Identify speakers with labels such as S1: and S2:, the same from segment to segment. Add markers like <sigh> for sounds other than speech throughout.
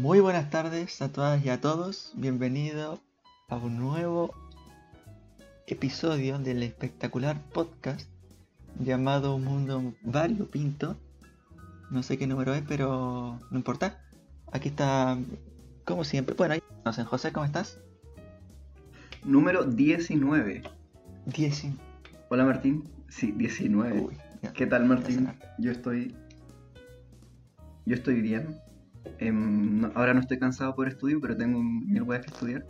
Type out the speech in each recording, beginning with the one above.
S1: Muy buenas tardes a todas y a todos. Bienvenido a un nuevo episodio del espectacular podcast llamado Un Mundo Variopinto. No sé qué número es, pero no importa. Aquí está, como siempre. Bueno, ahí José, ¿cómo estás?
S2: Número 19.
S1: 10.
S2: Hola Martín. Sí, 19.
S1: Uy, ya.
S2: ¿Qué tal Martín? Yo estoy. Yo estoy bien. Em, no- ahora no estoy cansado por estudio, pero tengo mil weas que estudiar.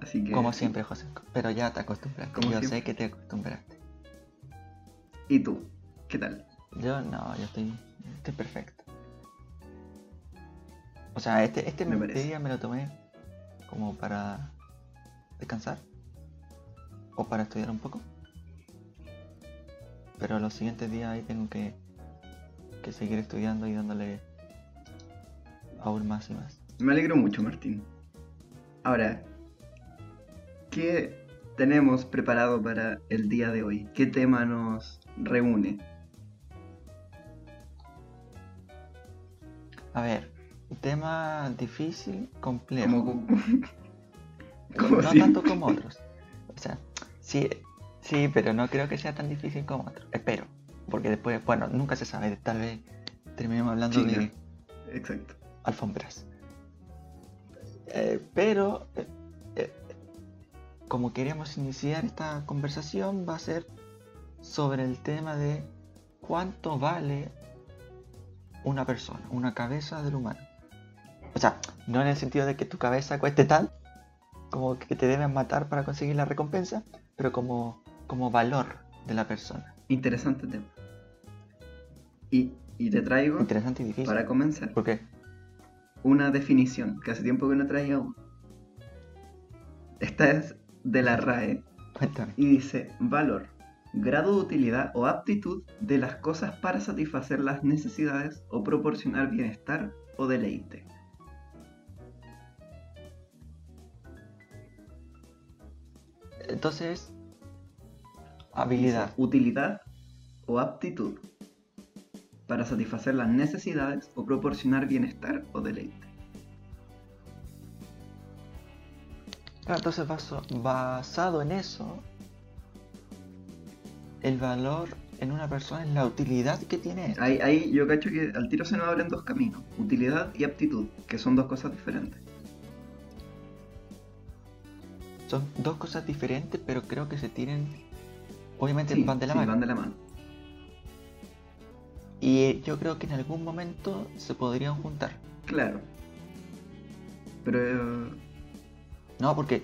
S2: Así que.
S1: Como siempre, José. Pero ya te acostumbraste.
S2: Como
S1: Yo sé que te acostumbraste.
S2: ¿Y tú? ¿Qué tal?
S1: Yo no, yo estoy, estoy perfecto. O sea, este, este
S2: Me
S1: día me lo tomé como para descansar o para estudiar un poco. Pero los siguientes días ahí tengo que, que seguir estudiando y dándole aún más y más.
S2: Me alegro mucho, Martín. Ahora, ¿qué tenemos preparado para el día de hoy? ¿Qué tema nos reúne?
S1: A ver, tema difícil, complejo.
S2: Como, <laughs> como
S1: no tanto como otros. O sea, sí, sí, pero no creo que sea tan difícil como otros. Espero. Porque después, bueno, nunca se sabe. Tal vez terminemos hablando
S2: Sí,
S1: de.
S2: Exacto.
S1: Alfombras. Eh, pero, eh, eh, como queremos iniciar esta conversación, va a ser sobre el tema de cuánto vale una persona, una cabeza del humano. O sea, no en el sentido de que tu cabeza cueste tal, como que te deben matar para conseguir la recompensa, pero como, como valor de la persona.
S2: Interesante tema. Y, y te traigo,
S1: Interesante y difícil.
S2: para comenzar,
S1: ¿Por qué?
S2: Una definición que hace tiempo que no traía una. Esta es de la RAE
S1: Cuéntame.
S2: y dice valor, grado de utilidad o aptitud de las cosas para satisfacer las necesidades o proporcionar bienestar o deleite.
S1: Entonces, habilidad.
S2: utilidad o aptitud para satisfacer las necesidades o proporcionar bienestar o deleite.
S1: Claro, entonces baso- basado en eso, el valor en una persona es la utilidad que tiene.
S2: Ahí, ahí yo cacho que al tiro se nos abren dos caminos, utilidad y aptitud, que son dos cosas diferentes.
S1: Son dos cosas diferentes, pero creo que se tienen. Obviamente
S2: Sí,
S1: van de la
S2: sí,
S1: mano.
S2: van de la mano.
S1: Y yo creo que en algún momento se podrían juntar.
S2: Claro. Pero... eh,
S1: No, porque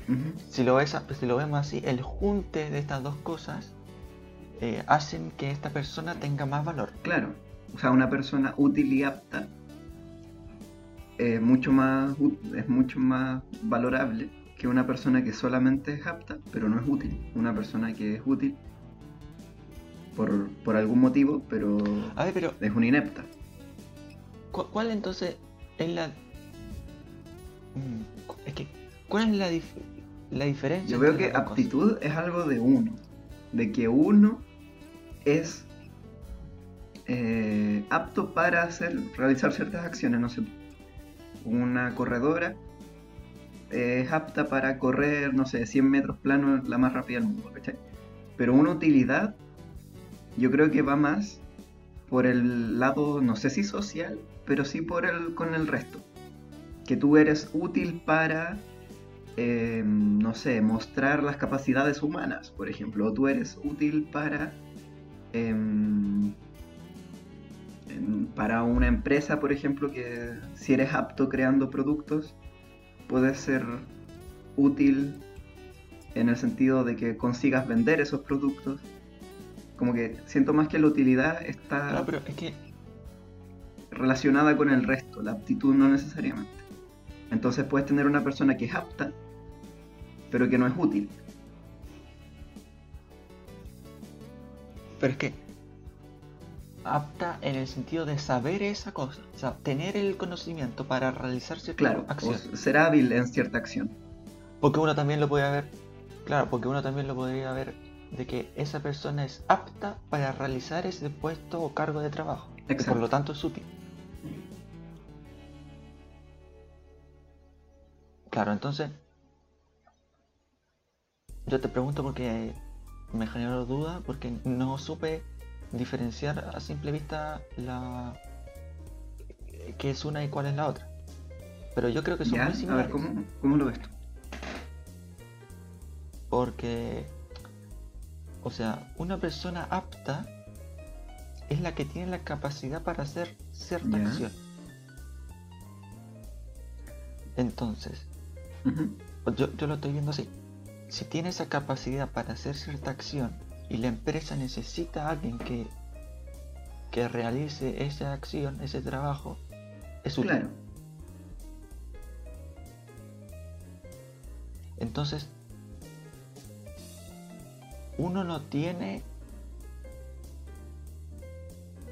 S1: si lo, ves, si lo vemos así, el junte de estas dos cosas eh, hacen que esta persona tenga más valor.
S2: Claro. O sea, una persona útil y apta eh, mucho más, es mucho más valorable que una persona que solamente es apta, pero no es útil. Una persona que es útil por, por algún motivo, pero
S1: A ver, pero
S2: es una inepta.
S1: ¿cu- ¿cuál entonces es la... Mm, Es que, ¿cuál es la, dif- la diferencia?
S2: Yo veo que
S1: cosas?
S2: aptitud es algo de uno, de que uno es eh, apto para hacer, realizar ciertas acciones, no sé, una corredora es apta para correr, no sé, 100 metros plano la más rápida del mundo, ¿cachai? Pero una utilidad, yo creo que va más por el lado, no sé si social, pero sí por el con el resto. Que tú eres útil para eh, no sé, mostrar las capacidades humanas, por ejemplo, o tú eres útil para em, em, para una empresa, por ejemplo, que si eres apto creando productos, puedes ser útil en el sentido de que consigas vender esos productos. Como que siento más que la utilidad está
S1: No, pero es que
S2: relacionada con el resto, la aptitud no necesariamente. Entonces puedes tener una persona que es apta, pero que no es útil.
S1: Pero es que apta en el sentido de saber esa cosa, o sea, tener el conocimiento para realizar cierta
S2: Claro,
S1: acción.
S2: o ser hábil en cierta acción.
S1: Porque uno también lo puede ver, claro, porque uno también lo podría ver de que esa persona es apta para realizar ese puesto o cargo de trabajo. Y por
S2: Exacto.
S1: lo tanto es útil. Claro, entonces. Yo te pregunto porque me generó duda, porque no supe diferenciar a simple vista la. qué es una y cuál es la otra. Pero yo creo que son
S2: ¿Ya?
S1: muy
S2: A ver,
S1: similares.
S2: ¿cómo, ¿cómo lo ves tú?
S1: Porque, o sea, una persona apta es la que tiene la capacidad para hacer cierta acción. Entonces, yo, yo lo estoy viendo así. Si tiene esa capacidad para hacer cierta acción y la empresa necesita a alguien que, que realice esa acción, ese trabajo, es útil.
S2: Claro.
S1: Entonces, uno no tiene.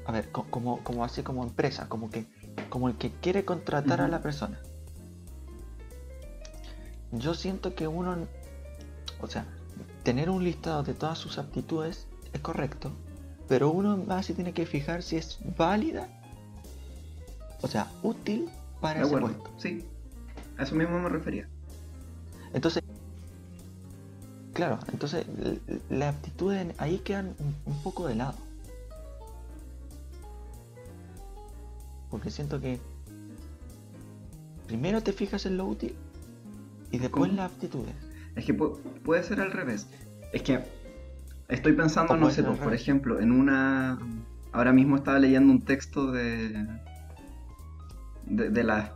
S1: A ver, co- como, como así como empresa, como que como el que quiere contratar a la persona. Yo siento que uno, o sea, tener un listado de todas sus aptitudes es correcto, pero uno más se tiene que fijar si es válida, o sea, útil para
S2: De
S1: ese
S2: acuerdo.
S1: puesto.
S2: Sí. A eso mismo me refería.
S1: Entonces, claro, entonces las aptitudes ahí quedan un, un poco de lado. Porque siento que primero te fijas en lo útil y después en las aptitudes.
S2: Es que pu- puede ser al revés. Es que estoy pensando, no sé, pues, por
S1: revés.
S2: ejemplo, en una... Ahora mismo estaba leyendo un texto de... De, de las...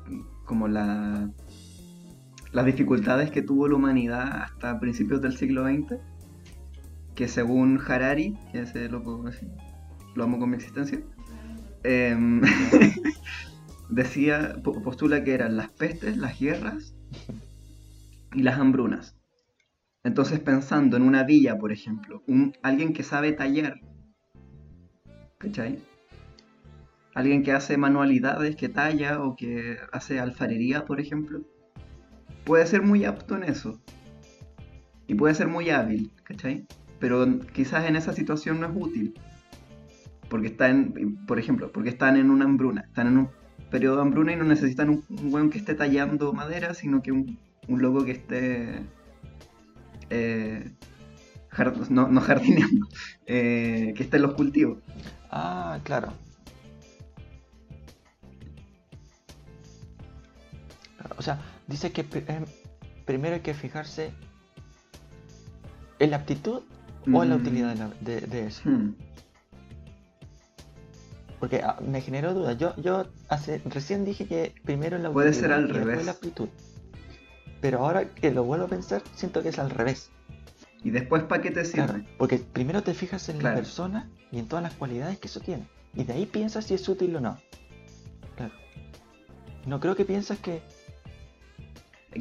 S2: Como la... Las dificultades que tuvo la humanidad hasta principios del siglo XX. Que según Harari, que ese loco así, lo amo con mi existencia, em, <laughs> decía, po- postula que eran las pestes, las guerras y las hambrunas. Entonces pensando en una villa, por ejemplo, un, alguien que sabe tallar, ¿cachai? Alguien que hace manualidades, que talla o que hace alfarería, por ejemplo, puede ser muy apto en eso. Y puede ser muy hábil, ¿cachai? Pero quizás en esa situación no es útil. Porque está en, por ejemplo, porque están en una hambruna, están en un periodo de hambruna y no necesitan un, un que esté tallando madera, sino que un, un loco que esté eh, no, no jardineando, <laughs> eh, que esté en los cultivos.
S1: Ah, claro. O sea, dice que em, primero hay que fijarse en la aptitud o en la
S2: Mm.
S1: utilidad de, la- de- de eso.
S2: Hmm.
S1: Porque ah, me generó duda. Yo, yo hace, recién dije que primero la
S2: Puede
S1: utilidad
S2: ser al
S1: y
S2: revés.
S1: la aptitud. Pero ahora que lo vuelvo a pensar, siento que es al revés.
S2: Y después, ¿para qué te sirve?
S1: Claro, porque primero te fijas en
S2: Claro.
S1: la persona y en todas las cualidades que eso tiene. Y de ahí piensas si es útil o no. Claro. No creo que piensas que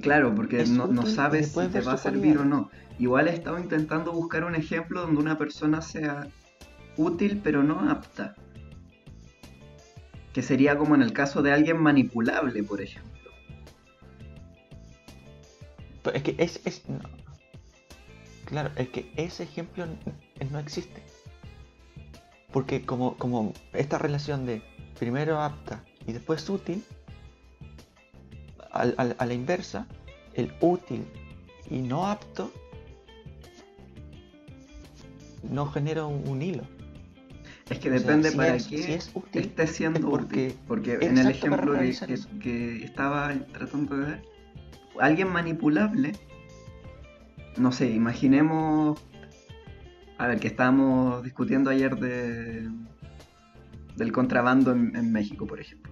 S2: Claro, porque no, sabes si te va a servir o no. Igual he estado intentando buscar un ejemplo donde una persona sea útil pero no apta. Que sería como en el caso de alguien manipulable, por ejemplo.
S1: Pero es que es, es- no. Claro, es que ese ejemplo no existe. Porque como, como esta relación de primero apta y después útil, al- al- a la inversa, el útil y no apto no genera un, un hilo.
S2: Es que
S1: O sea,
S2: depende
S1: si
S2: para
S1: es-
S2: qué
S1: si es útil,
S2: esté siendo
S1: es porque
S2: útil. Porque en el ejemplo que, que- estaba tratando de ver, alguien manipulable, no sé, imaginemos, a ver, que estábamos discutiendo ayer de del contrabando en, en México, por ejemplo.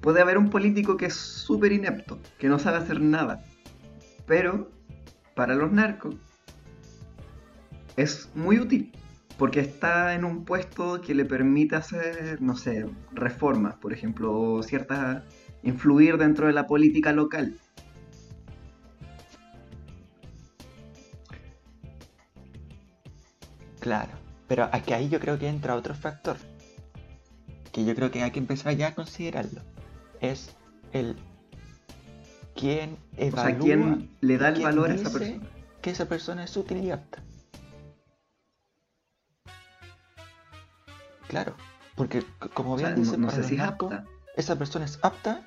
S2: Puede haber un político que es súper inepto, que no sabe hacer nada, pero para los narcos es muy útil porque está en un puesto que le permite hacer, no sé, reformas, por ejemplo, o influir dentro de la política local.
S1: Claro, pero aquí ahí yo creo que entra otro factor que yo creo que hay que empezar ya a considerarlo. Es el quién
S2: O
S1: evalúa
S2: sea, quién le da el valor a esa persona.
S1: que esa persona es útil y apta. Claro, porque como
S2: O
S1: bien
S2: sea,
S1: dice
S2: no, no sé si es apta.
S1: esa persona es apta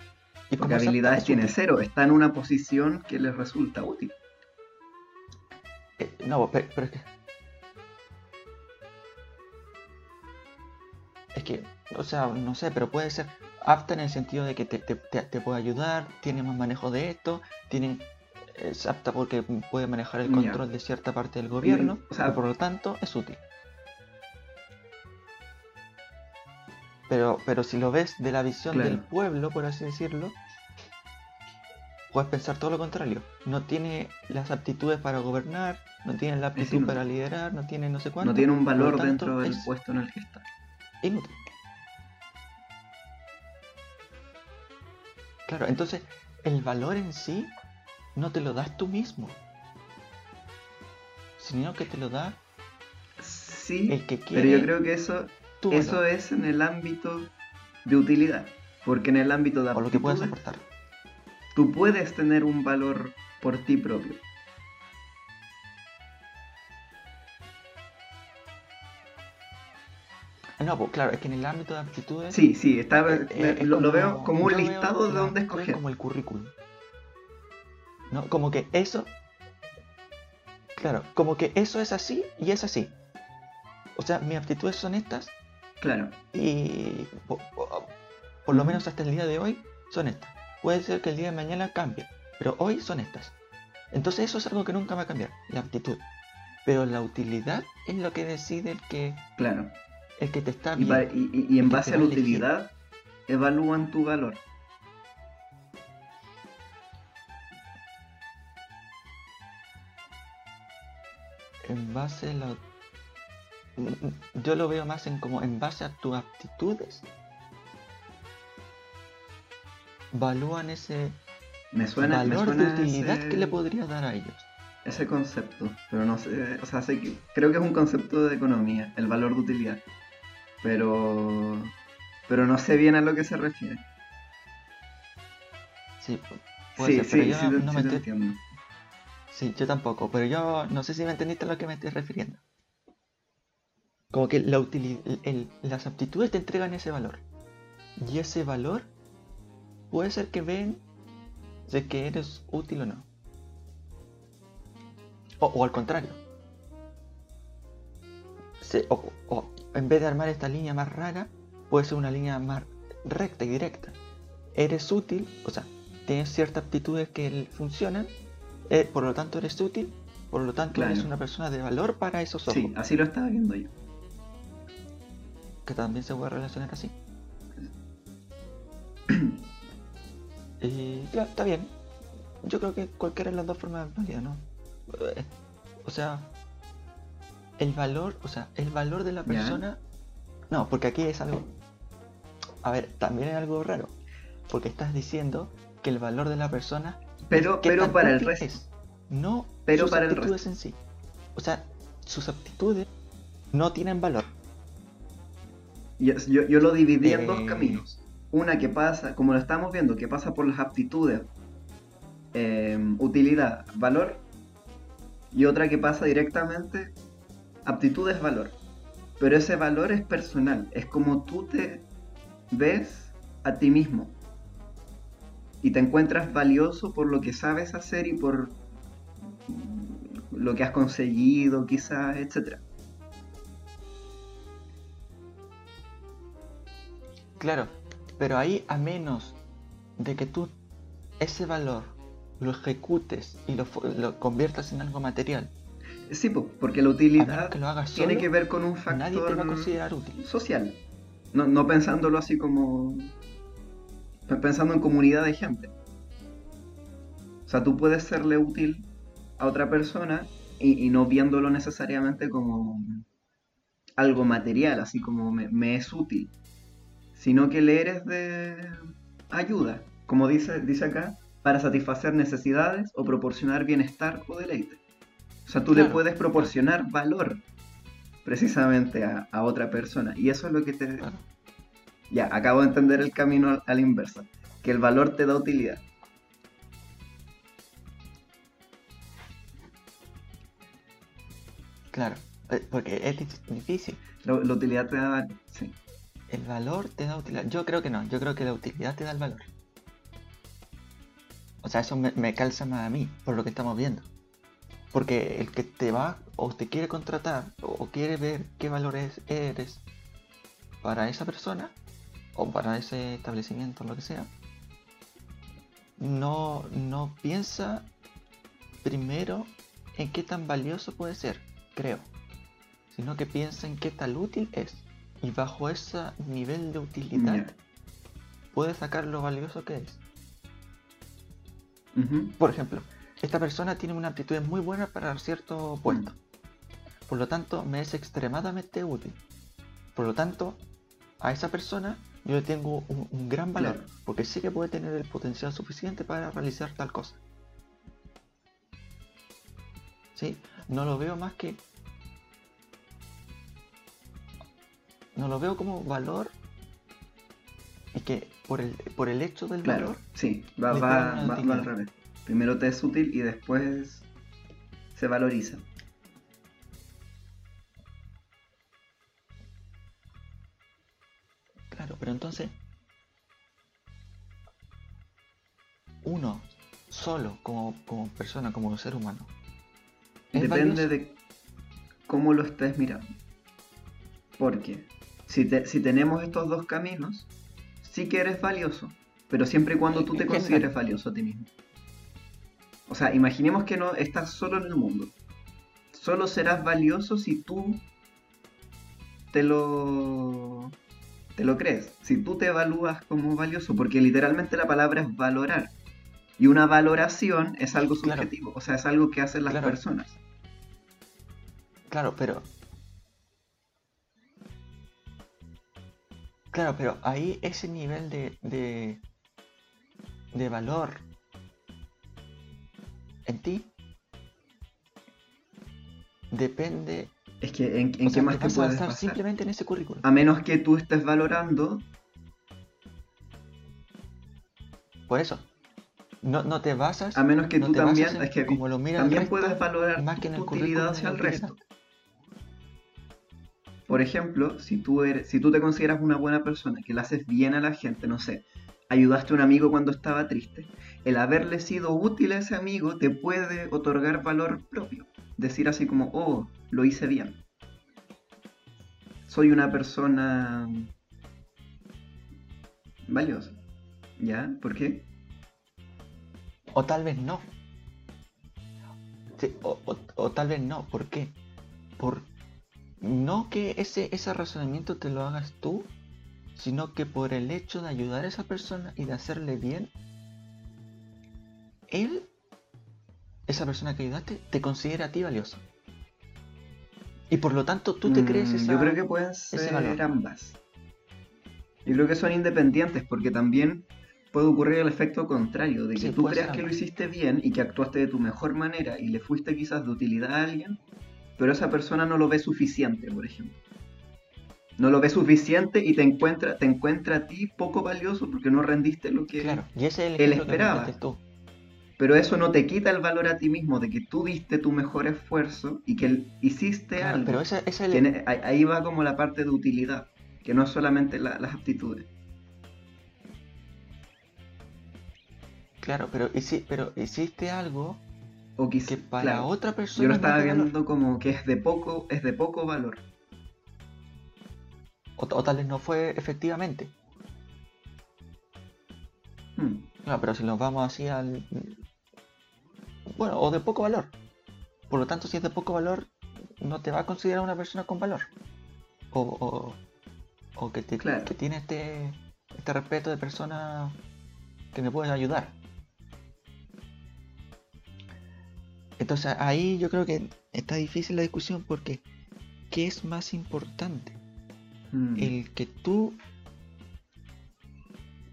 S1: ¿Y es
S2: habilidades
S1: apta?
S2: tiene cero. Está en una posición que le resulta útil.
S1: útil. Eh, no, pero, pero es que. Es que, o sea, no sé, pero puede ser apta en el sentido de que te, te- te- te puede ayudar, tiene más manejo de esto, tiene, es apta porque puede manejar el control de cierta parte del gobierno,
S2: o sea-
S1: y por lo tanto es útil. Pero, pero si lo ves de la visión del pueblo, por así decirlo, puedes pensar todo lo contrario. No tiene las aptitudes para gobernar, no tiene la aptitud para liderar, no tiene no sé cuánto.
S2: No tiene un valor
S1: tanto,
S2: dentro del
S1: es
S2: puesto en el que está.
S1: inútil. Claro, entonces el valor en sí no te lo das tú mismo, sino que te lo da
S2: Sí,
S1: el que
S2: pero
S1: quiere
S2: yo creo que eso, eso es en el ámbito de utilidad. Porque en el ámbito de
S1: o lo que puedes aportar.
S2: tú puedes tener un valor por ti propio.
S1: No, pues claro, es que en el ámbito de aptitudes
S2: Sí, sí, está,
S1: eh, eh, es
S2: lo, lo veo como un
S1: veo
S2: listado de dónde escoger.
S1: Como el currículum. ¿No? Como que eso. Claro, como que eso es así y es así. O sea, mis aptitudes son estas
S2: Claro,
S1: y po- po- por, lo menos hasta el día de hoy son estas. Puede ser que el día de mañana cambie, pero hoy son estas. Entonces eso es algo que nunca va a cambiar, la aptitud. Pero la utilidad es lo que decide el que,
S2: claro.
S1: El que te está bien.
S2: y- y- y en base a la utilidad, evalúan tu valor.
S1: En base a la... Yo lo veo más en como en base a tus aptitudes. Valúan ese
S2: Me suena, me
S1: valor de
S2: suena
S1: utilidad
S2: ese,
S1: que le podría dar a ellos.
S2: ese concepto, pero no sé, o sea, sé que, creo que es un concepto de economía, el valor de utilidad, pero, pero no sé bien a lo que se refiere.
S1: Sí, pu- puede
S2: Sí,
S1: ser, pero
S2: sí,
S1: yo
S2: sí,
S1: no,
S2: te,
S1: no
S2: sí
S1: me estoy-
S2: entiendo.
S1: Sí, yo tampoco, pero yo no sé si me entendiste a lo que me estoy refiriendo. Como que la utili- el- el- las aptitudes te entregan ese valor. Y ese valor puede ser que ven de que eres útil o no. O, o al contrario. Se- o, o en vez de armar esta línea más rara, puede ser una línea más recta y directa. Eres útil, o sea, tienes ciertas aptitudes que funcionan, eh, por lo tanto eres útil, por lo tanto eres una persona de valor para esos ojos,
S2: Sí, así lo estaba viendo yo.
S1: que también se puede relacionar así. Y <coughs> claro, está bien. Yo creo que cualquiera de las dos formas es válida, ¿no? Eh, O sea, el valor, o sea, el valor de la persona. No, porque aquí es algo. A ver, también es algo raro. Porque estás diciendo que el valor de la persona.
S2: Pero, pero para el resto.
S1: es, no
S2: Pero
S1: sus
S2: para el
S1: aptitudes en sí. O sea, sus aptitudes no tienen valor.
S2: Yo, yo- yo lo dividí en dos
S1: Eh.
S2: caminos. Una que pasa, como lo estamos viendo, que pasa por las aptitudes, eh, utilidad, valor. Y otra que pasa directamente, aptitudes, valor. Pero ese valor es personal, es como tú te ves a ti mismo. Y te encuentras valioso por lo que sabes hacer y por lo que has conseguido, quizás, etc.
S1: Claro, pero ahí a menos de que tú ese valor lo ejecutes y lo, lo conviertas en algo material,
S2: Sí, po, porque la
S1: a menos
S2: utilidad
S1: que lo hagas
S2: tiene que ver con un factor social. No, no pensándolo así como. pe- Pensando en comunidad de gente. O sea, tú puedes serle útil a otra persona y, y no viéndolo necesariamente como algo material, así como me, me es útil. Sino que le eres de ayuda, como dice, dice acá, para satisfacer necesidades o proporcionar bienestar o deleite. O sea, tú le puedes proporcionar valor precisamente a, a otra persona. Y eso es lo que te...
S1: Claro.
S2: Ya, acabo de entender el camino a- la inversa. Que el valor te da utilidad.
S1: Claro, eh, porque es dif- difícil.
S2: La, la utilidad te da... Sí.
S1: El valor te da utilidad. Yo creo que no, yo creo que la utilidad te da el valor. O sea, eso me, me calza más a mí, por lo que estamos viendo. Porque el que te va o te quiere contratar o quiere ver qué valores eres para esa persona o para ese establecimiento, lo que sea, no, no piensa primero en qué tan valioso puede ser, creo, sino que piensa en qué tan útil es. Y bajo ese nivel de utilidad puede sacar lo valioso que es. Por ejemplo, esta persona tiene una aptitud muy buena para cierto puesto. Por lo tanto, me es extremadamente útil. Por lo tanto, a esa persona yo le tengo un, un gran valor.
S2: Claro.
S1: Porque sé que puede tener el potencial suficiente para realizar tal cosa. ¿Sí? No lo veo más que... No lo veo como valor. Y que por el, por el hecho del
S2: Claro,
S1: valor
S2: sí, va, va, va- va al revés. Primero te es útil y después se valoriza.
S1: Claro, pero entonces uno solo como, como persona, como ser humano. ¿es
S2: Depende
S1: valioso?
S2: de cómo lo estés mirando. Porque si, te- si tenemos estos dos caminos, sí que eres valioso, pero siempre y cuando tú te
S1: general.
S2: consideres valioso a ti mismo. O sea, imaginemos que no estás solo en el mundo. Solo serás valioso si tú te lo te lo crees, si tú te evalúas como valioso, porque literalmente la palabra es valorar. Y una valoración es algo
S1: Claro.
S2: subjetivo, o sea, es algo que hacen las
S1: Claro.
S2: personas.
S1: Claro, pero. Claro, pero ahí ese nivel de, de, de valor en ti depende.
S2: Es que en, qué
S1: sea,
S2: más
S1: te
S2: puedes
S1: basar simplemente en ese currículum.
S2: A menos que tú estés valorando,
S1: Por eso. No, no te basas.
S2: a menos que
S1: no
S2: tú también, es que
S1: como lo mira
S2: también
S1: resto,
S2: puedes valorar
S1: más que en
S2: tu utilidad hacia el resto. Por ejemplo, si tú eres, si tú te consideras una buena persona, que le haces bien a la gente, no sé, ayudaste a un amigo cuando estaba triste, el haberle sido útil a ese amigo te puede otorgar valor propio. Decir así como, oh, lo hice bien. Soy una persona valiosa. ¿Ya? ¿Por qué?
S1: O tal vez no. O- o tal vez no. ¿Por qué? Por no que ese, ese razonamiento te lo hagas tú, sino que por el hecho de ayudar a esa persona y de hacerle bien, él, esa persona que ayudaste, te considera a ti valioso. Y por lo tanto tú te crees
S2: Mm,
S1: esa...
S2: Yo creo que pueden ser ambas. Yo creo que son independientes porque también puede ocurrir el efecto contrario, de que
S1: Sí,
S2: tú creas que lo hiciste bien y que actuaste de tu mejor manera y le fuiste quizás de utilidad a alguien, pero esa persona no lo ve suficiente, por ejemplo. No lo ve suficiente y te encuentra, te encuentra a ti poco valioso porque no rendiste lo que...
S1: Claro, y ese es el
S2: él
S1: que
S2: esperaba.
S1: tú.
S2: Pero eso no te quita el valor a ti mismo de que tú diste tu mejor esfuerzo y que hiciste
S1: Claro,
S2: algo.
S1: pero ese, ese es el,
S2: ne- ahí- va como la parte de utilidad, que no es solamente la- las aptitudes.
S1: Claro, pero, hici- pero hiciste algo
S2: O
S1: que para
S2: claro,
S1: otra persona
S2: yo lo
S1: no
S2: estaba
S1: valor.
S2: viendo como que es de poco, es de poco valor.
S1: O, o tal vez no fue efectivamente.
S2: Hmm,
S1: Claro, pero si nos vamos así al... Bueno, o de poco valor. Por lo tanto, si es de poco valor, no te va a considerar una persona con valor. O, o, o que, te-
S2: Claro.
S1: que tiene este, este respeto de persona que me puede ayudar. Entonces ahí yo creo que está difícil la discusión porque ¿qué es más importante?
S2: hmm.
S1: el que tú,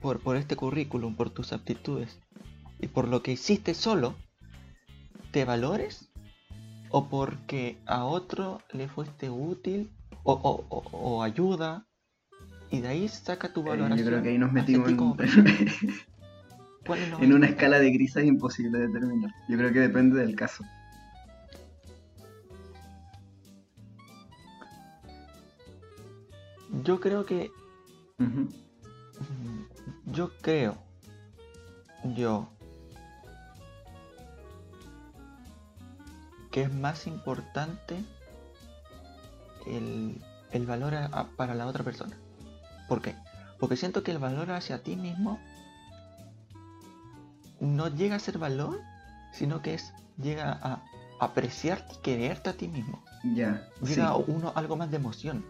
S1: por, por este currículum, por tus aptitudes y por lo que hiciste solo, te valores o porque a otro le fuiste útil o, o- o- o ayuda y de ahí saca tu
S2: Eh,
S1: valoración.
S2: yo creo que ahí nos metimos
S1: ti
S2: en,
S1: como persona. <laughs> ¿Cuál es lo
S2: en una escala de grises imposible de determinar. Yo creo que depende del caso.
S1: Yo creo que yo creo. Yo. Que es más importante el, el valor para la otra persona. ¿Por qué? Porque siento que el valor hacia ti mismo no llega a ser valor, sino que es llega a apreciarte y quererte a ti mismo.
S2: Ya. Yeah,
S1: llega uno algo más de emoción.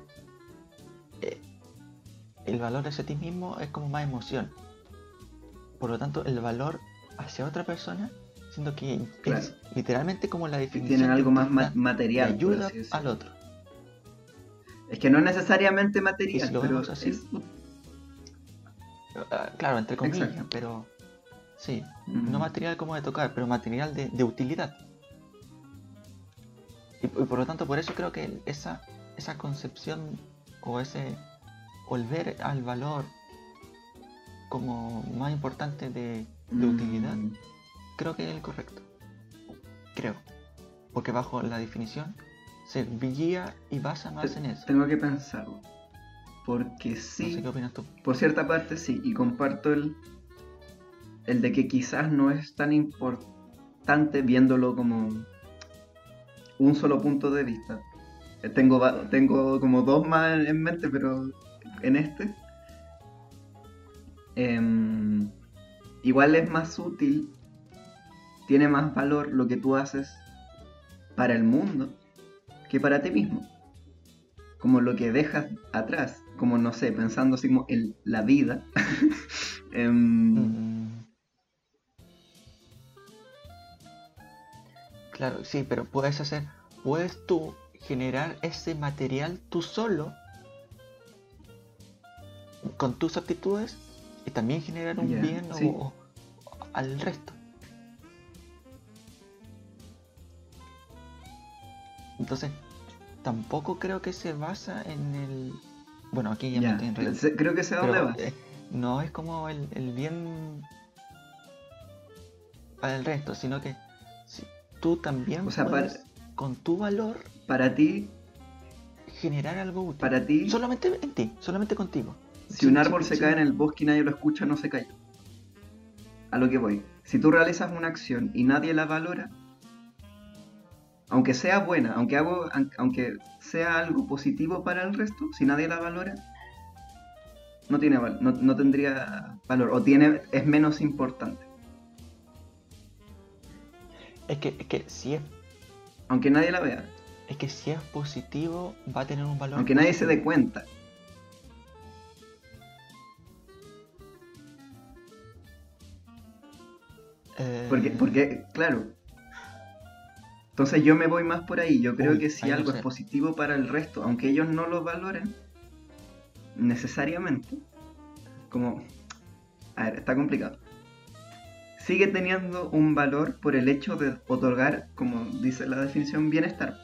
S1: Eh, el valor hacia ti mismo es como más emoción. Por lo tanto, el valor hacia otra persona, siento que
S2: Claro.
S1: es literalmente como la definición
S2: tienen algo más ma- material.
S1: ayuda al otro.
S2: Es que no es necesariamente material,
S1: si lo
S2: pero
S1: vemos así,
S2: es-
S1: Ah, claro, entre comillas,
S2: Exacto.
S1: pero sí,
S2: Mm.
S1: no material como de tocar, pero material de, de utilidad. Y, y por lo tanto, por eso creo que esa, esa concepción o ese volver al valor como más importante de, de
S2: Mm,
S1: utilidad, creo que es el correcto. Creo. Porque bajo la definición se guía y basa más en eso.
S2: Tengo que pensarlo. Porque
S1: No
S2: sí,
S1: sé qué opinas tú.
S2: por cierta parte sí, y comparto el, el de que quizás no es tan importante viéndolo como un solo punto de vista. Eh, Tengo, tengo como dos más en mente, pero en este. em, igual es más útil, tiene más valor lo que tú haces para el mundo que para ti mismo. Como lo que dejas atrás, como no sé, pensando así como en la vida. <laughs> Em.
S1: Claro, sí, pero puedes hacer, puedes tú generar ese material tú solo con tus aptitudes y también generar un bien o-
S2: sí.
S1: o al resto. Entonces, tampoco creo que se basa en el... Bueno, aquí ya, me
S2: ya,
S1: estoy enredando.
S2: creo que sé dónde vas.
S1: eh, no es como el, el bien para el resto, sino que si tú también
S2: O sea, para-
S1: puedes, con tu valor
S2: Para ti,
S1: generar algo útil.
S2: para ti,
S1: Solamente en ti, solamente contigo.
S2: Si un árbol se cae en el bosque y nadie lo escucha, no se cayó. A lo que voy. Si tú realizas una acción y nadie la valora, aunque sea buena, aunque, hago, aunque sea algo positivo para el resto, si nadie la valora, no, tiene, no, no tendría valor o tiene, es menos importante.
S1: Es que, es que si es,
S2: Aunque nadie la vea,
S1: es que si es positivo, va a tener un valor.
S2: aunque nadie se dé cuenta.
S1: Eh,
S2: Porque, porque, claro. Entonces yo me voy más por ahí. Yo creo
S1: Uy,
S2: que si algo es positivo para el resto, aunque ellos no lo valoren necesariamente, como... A ver, está complicado. Sigue teniendo un valor por el hecho de otorgar, como dice la definición, bienestar.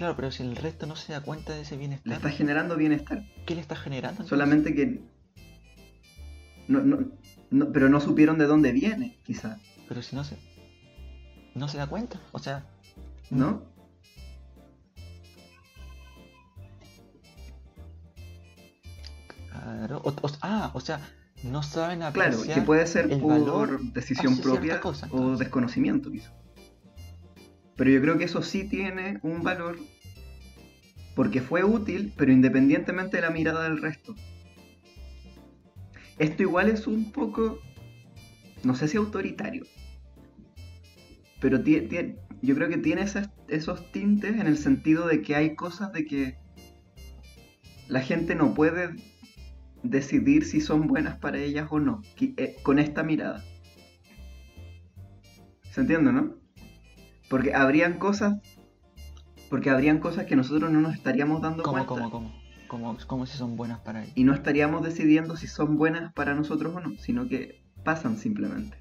S1: Claro, pero si el resto no se da cuenta de ese
S2: Le
S1: bienestar,
S2: está generando bienestar.
S1: ¿qué le está generando? entonces?
S2: Solamente que... No, no, no- pero no supieron de dónde viene, quizá.
S1: Pero si no se. No se da cuenta. O sea.
S2: ¿No?
S1: Claro. o- o- ah, o sea, no saben
S2: Claro,
S1: apreciar.
S2: que puede ser
S1: el
S2: por
S1: valor
S2: decisión propia
S1: cosa,
S2: o desconocimiento, quizá. Pero yo creo que eso sí tiene un valor porque fue útil, pero independientemente de la mirada del resto. Esto igual es un poco, no sé si autoritario, pero yo creo que tiene esos tintes en el sentido de que hay cosas de que la gente no puede decidir si son buenas para ellas o no, eh, con esta mirada. ¿Se entiende, no? Porque habrían cosas, porque habrían cosas que nosotros no nos estaríamos dando
S1: ¿Cómo,
S2: cuenta
S1: cómo, cómo? Como, como si son buenas para ellos.
S2: y no estaríamos decidiendo si son buenas para nosotros o no, sino que pasan simplemente.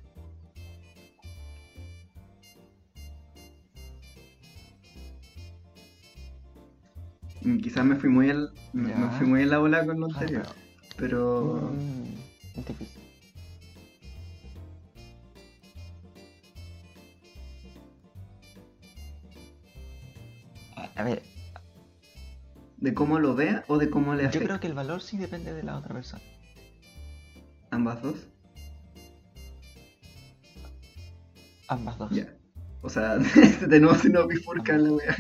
S2: Mm, Quizás me fui muy al, me, fui muy en la bola con lo
S1: Ah,
S2: anterior,
S1: pero-
S2: pero
S1: Mm, es difícil. A- ver,
S2: ¿De cómo lo vea o de cómo le
S1: Yo
S2: afecta?
S1: creo que el valor sí depende de la otra persona.
S2: Ambas dos.
S1: Ambas dos.
S2: Ya. O sea, <laughs> de nuevo se nos bifurca la wea.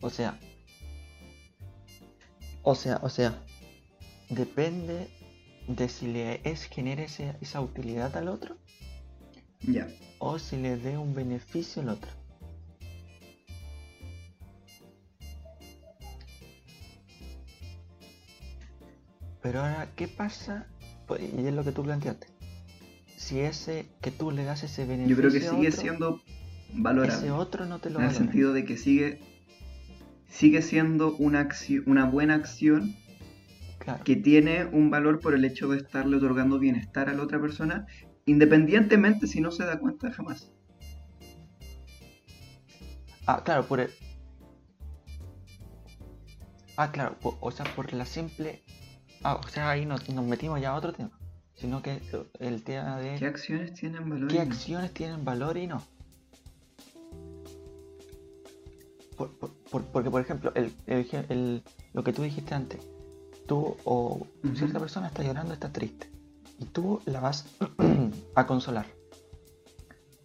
S1: O sea. O sea, o sea. Depende de si le es genere ese- esa utilidad al otro
S2: Ya.
S1: o si le dé un beneficio al otro. Pero ahora, ¿qué pasa? Pues, y es lo que tú planteaste. Si ese que tú le das ese beneficio
S2: Yo creo que sigue
S1: otro,
S2: siendo valorable.
S1: ese otro no te lo
S2: En el sentido de que sigue sigue siendo una acción, una buena acción
S1: Claro.
S2: que tiene un valor por el hecho de estarle otorgando bienestar a la otra persona, independientemente si no se da cuenta jamás.
S1: Ah, claro, por el... Ah, claro, o sea, por la simple... Ah, o sea, ahí nos, nos metimos ya a otro tema. Sino que el tema de
S2: ¿Qué acciones tienen valor?
S1: qué
S2: y no?
S1: acciones tienen valor y no. Por- por- por- porque, por ejemplo, el, el el- lo que tú dijiste antes, tú o
S2: Ujú.
S1: cierta persona está llorando, está triste, y tú la vas <clears throat> a consolar.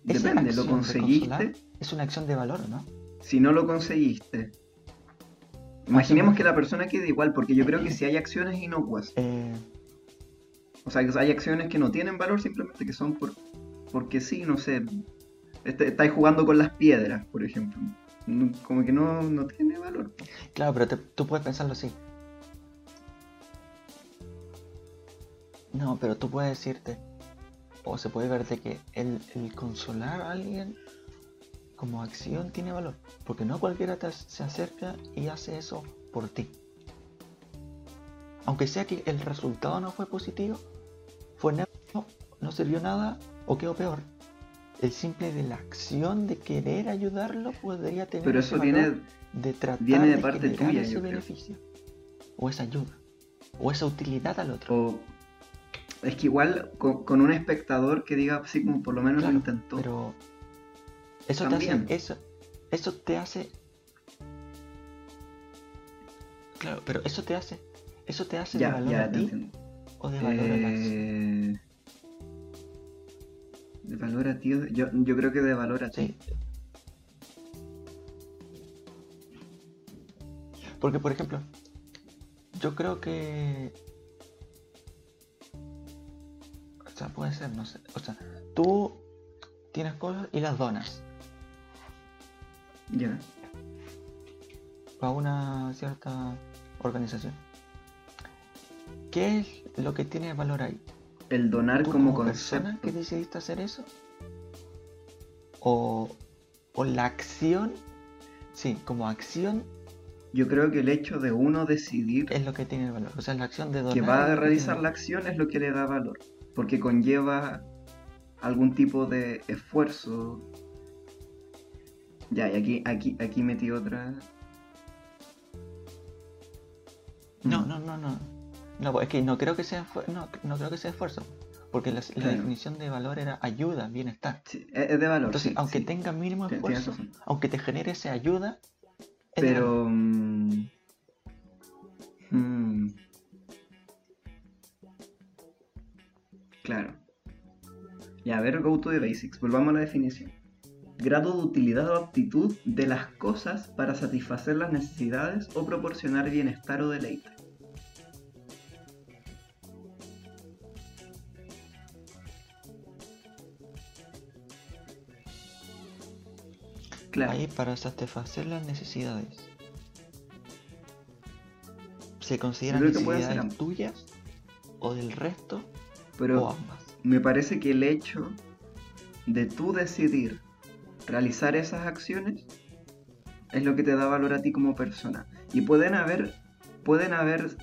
S2: Depende, ¿lo conseguiste?
S1: Es una acción de valor, ¿no?
S2: Si no lo conseguiste. Imaginemos que la persona quede igual, porque yo creo que si hay acciones inocuas,
S1: Eh,
S2: o sea, hay acciones que no tienen valor simplemente que son por porque sí, no sé, este- estáis jugando con las piedras, por ejemplo. Como que no, no tiene valor.
S1: Claro, pero te- tú puedes pensarlo así. No, pero tú puedes decirte, o se puede ver de que el, el consolar a alguien como acción tiene valor, porque no cualquiera te, se acerca y hace eso por ti. Aunque sea que el resultado no fue positivo, fue neutro, no sirvió nada o quedó peor. El simple de la acción de querer ayudarlo podría tener
S2: Pero viene,
S1: de tratar
S2: viene de
S1: de
S2: parte
S1: generar
S2: tuya,
S1: ese
S2: creo.
S1: beneficio o esa ayuda o esa utilidad al otro.
S2: o es que igual con, con un espectador que diga así como por lo menos
S1: Claro,
S2: lo intentó.
S1: Pero eso te
S2: También.
S1: hace eso eso te hace Claro, pero eso te hace eso te hace de
S2: ya,
S1: valor
S2: ya
S1: a
S2: te
S1: ti
S2: entiendo.
S1: o de valor a la acción.
S2: Eh, De valor a ti, de- yo, yo creo que de valor a ti.
S1: Sí. Porque, por ejemplo, yo creo que. Sea, puede ser, no sé. O sea, tú tienes cosas y las donas
S2: Ya.
S1: a una cierta organización. ¿Qué es lo que tiene valor ahí?
S2: El donar
S1: ¿Tú
S2: como,
S1: como persona que decidiste hacer eso? ¿O, o la acción? Sí, como acción
S2: Yo creo que el hecho de uno decidir
S1: es lo que tiene valor. O sea, la acción de donar.
S2: que va a realizar la acción es lo que le da valor. Porque conlleva algún tipo de esfuerzo. Ya, y aquí, aquí, aquí metí otra.
S1: No,
S2: Mm.
S1: no, no, no. No, pues es que no creo que sea no, no creo que sea esfuerzo. Porque la, la
S2: Claro.
S1: definición de valor era ayuda, bienestar.
S2: Sí, es de valor.
S1: Entonces,
S2: sí,
S1: aunque
S2: sí.
S1: tenga mínimo esfuerzo, aunque te genere esa ayuda, es de valor.
S2: Pero. mm, claro. Ya, a ver, go to the basics. Volvamos a la definición. Grado de utilidad o aptitud de las cosas para satisfacer las necesidades o proporcionar bienestar o deleite. Claro.
S1: Ahí para satisfacer las necesidades. ¿Se consideran necesidades tuyas o del resto
S2: Pero
S1: o ambas?
S2: me parece que el hecho de tú decidir realizar esas acciones es lo que te da valor a ti como persona. Y pueden haber, pueden haber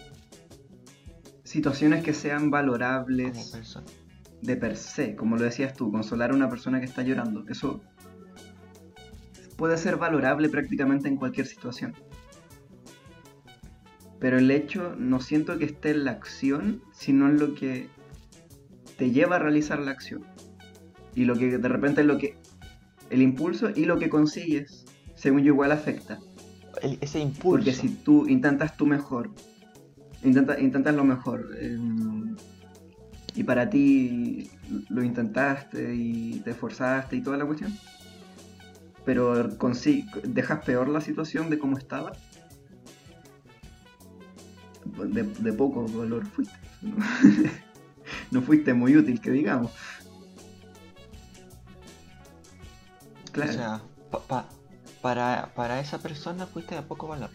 S2: situaciones que sean valorables de per se, como lo decías tú, consolar a una persona que está llorando. Eso puede ser valorable prácticamente en cualquier situación. Pero el hecho no siento que esté en la acción, sino en lo que te lleva a realizar la acción. Y lo que de repente es lo que. El impulso y lo que consigues según yo igual afecta.
S1: El- ese impulso.
S2: Porque si tú intentas tu mejor, intenta, intentas lo mejor, eh, y para ti lo intentaste y te esforzaste y toda la cuestión, pero dejas peor la situación de cómo estaba, de, de poco valor fuiste. ¿no? <laughs> no fuiste muy útil, que digamos. Claro.
S1: O sea, pa- pa- para, para esa persona fuiste de poco valor.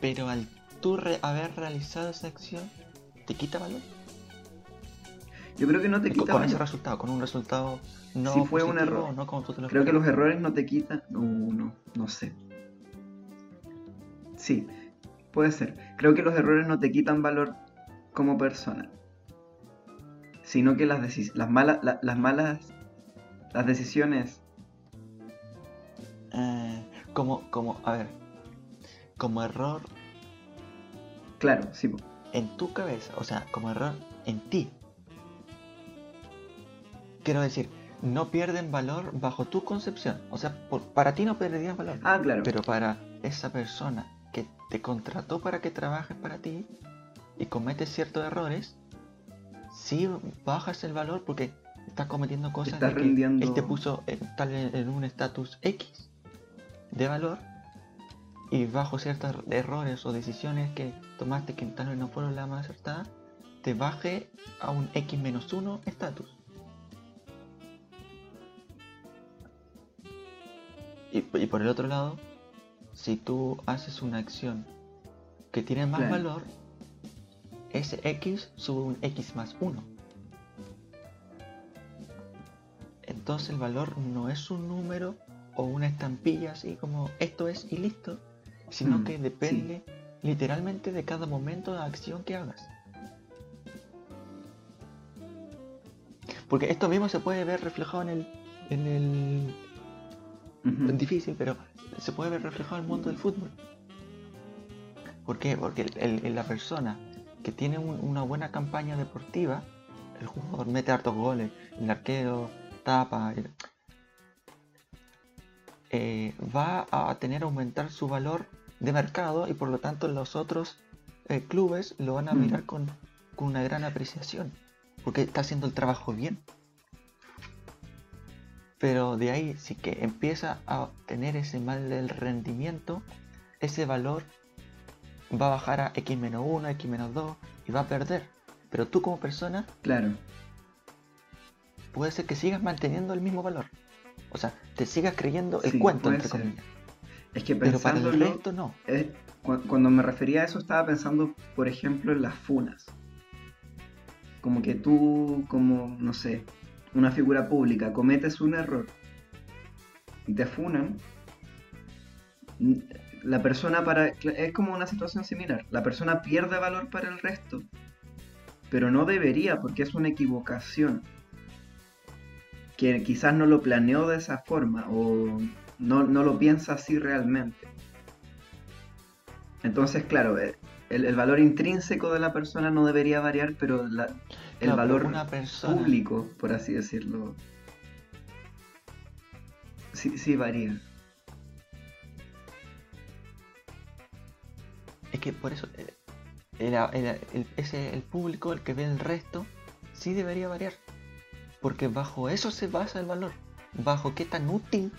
S1: Pero al tú re- haber realizado esa acción, ¿te quita valor?
S2: Yo creo que no te
S1: Con,
S2: quita
S1: con ese resultado, con un resultado no
S2: Si fue un error.
S1: no como tú te lo
S2: Creo que los errores no te quitan. No, no, no sé. Sí, puede ser. Creo que los errores no te quitan valor como persona. Sino que las, las, malas, la- las malas. Las decisiones.
S1: Eh, como, como, a ver, como error
S2: Claro, sí.
S1: en tu cabeza, o sea, como error en ti. Quiero decir, no pierden valor bajo tu concepción. O sea, por- para ti no perderían valor.
S2: Ah, claro.
S1: Pero para esa persona que te contrató para que trabajes para ti y cometes ciertos errores, sí bajas el valor porque estás cometiendo cosas
S2: Estás
S1: de que
S2: rindiendo-
S1: él te puso en, tal en, un estatus X de valor y bajo ciertos errores o decisiones que tomaste que tal vez no fueron las más acertadas, te baje a un X menos 1 estatus. Y, y por el otro lado, si tú haces una acción que tiene más
S2: Claro.
S1: valor, ese X sube un X más 1. Entonces el valor no es un número o una estampilla así como esto es y listo, sino
S2: Mm,
S1: que depende literalmente de cada momento de acción que hagas. Porque esto mismo se puede ver reflejado en el, en el es difícil, pero se puede ver reflejado en el mundo del fútbol. ¿Por qué? Porque el- el- el- la persona que tiene un- una buena campaña deportiva, el jugador mete hartos goles, el arquero tapa, el- eh, va a tener aumentar su valor de mercado y por lo tanto los otros eh, clubes lo van a
S2: Mm.
S1: mirar con, con una gran apreciación, porque está haciendo el trabajo bien. Pero de ahí, si que empieza a tener ese mal del rendimiento, ese valor va a bajar a x-1, x-2 y va a perder. Pero tú como persona
S2: Claro.
S1: puede ser que sigas manteniendo el mismo valor. O sea, te sigas creyendo el
S2: Sí,
S1: cuento, entre
S2: ser.
S1: comillas.
S2: Es que
S1: Pero para el resto no.
S2: es- cuando me refería a eso estaba pensando, por ejemplo, en las funas. Como que tú, como, no sé, una figura pública, cometes un error y te funan, la persona para... Es como una situación similar. La persona pierde valor para el resto, pero no debería porque es una equivocación. Que quizás no lo planeó de esa forma o no, no lo piensa así realmente. Entonces, claro, eh, el, el valor intrínseco de la persona no debería variar, pero la- el valor
S1: una persona
S2: público, por así decirlo, sí, sí varía.
S1: Que por eso eh, era- era el, ese, el público, el que ve el resto, sí debería variar. Porque bajo eso se basa el valor. Bajo qué tan útil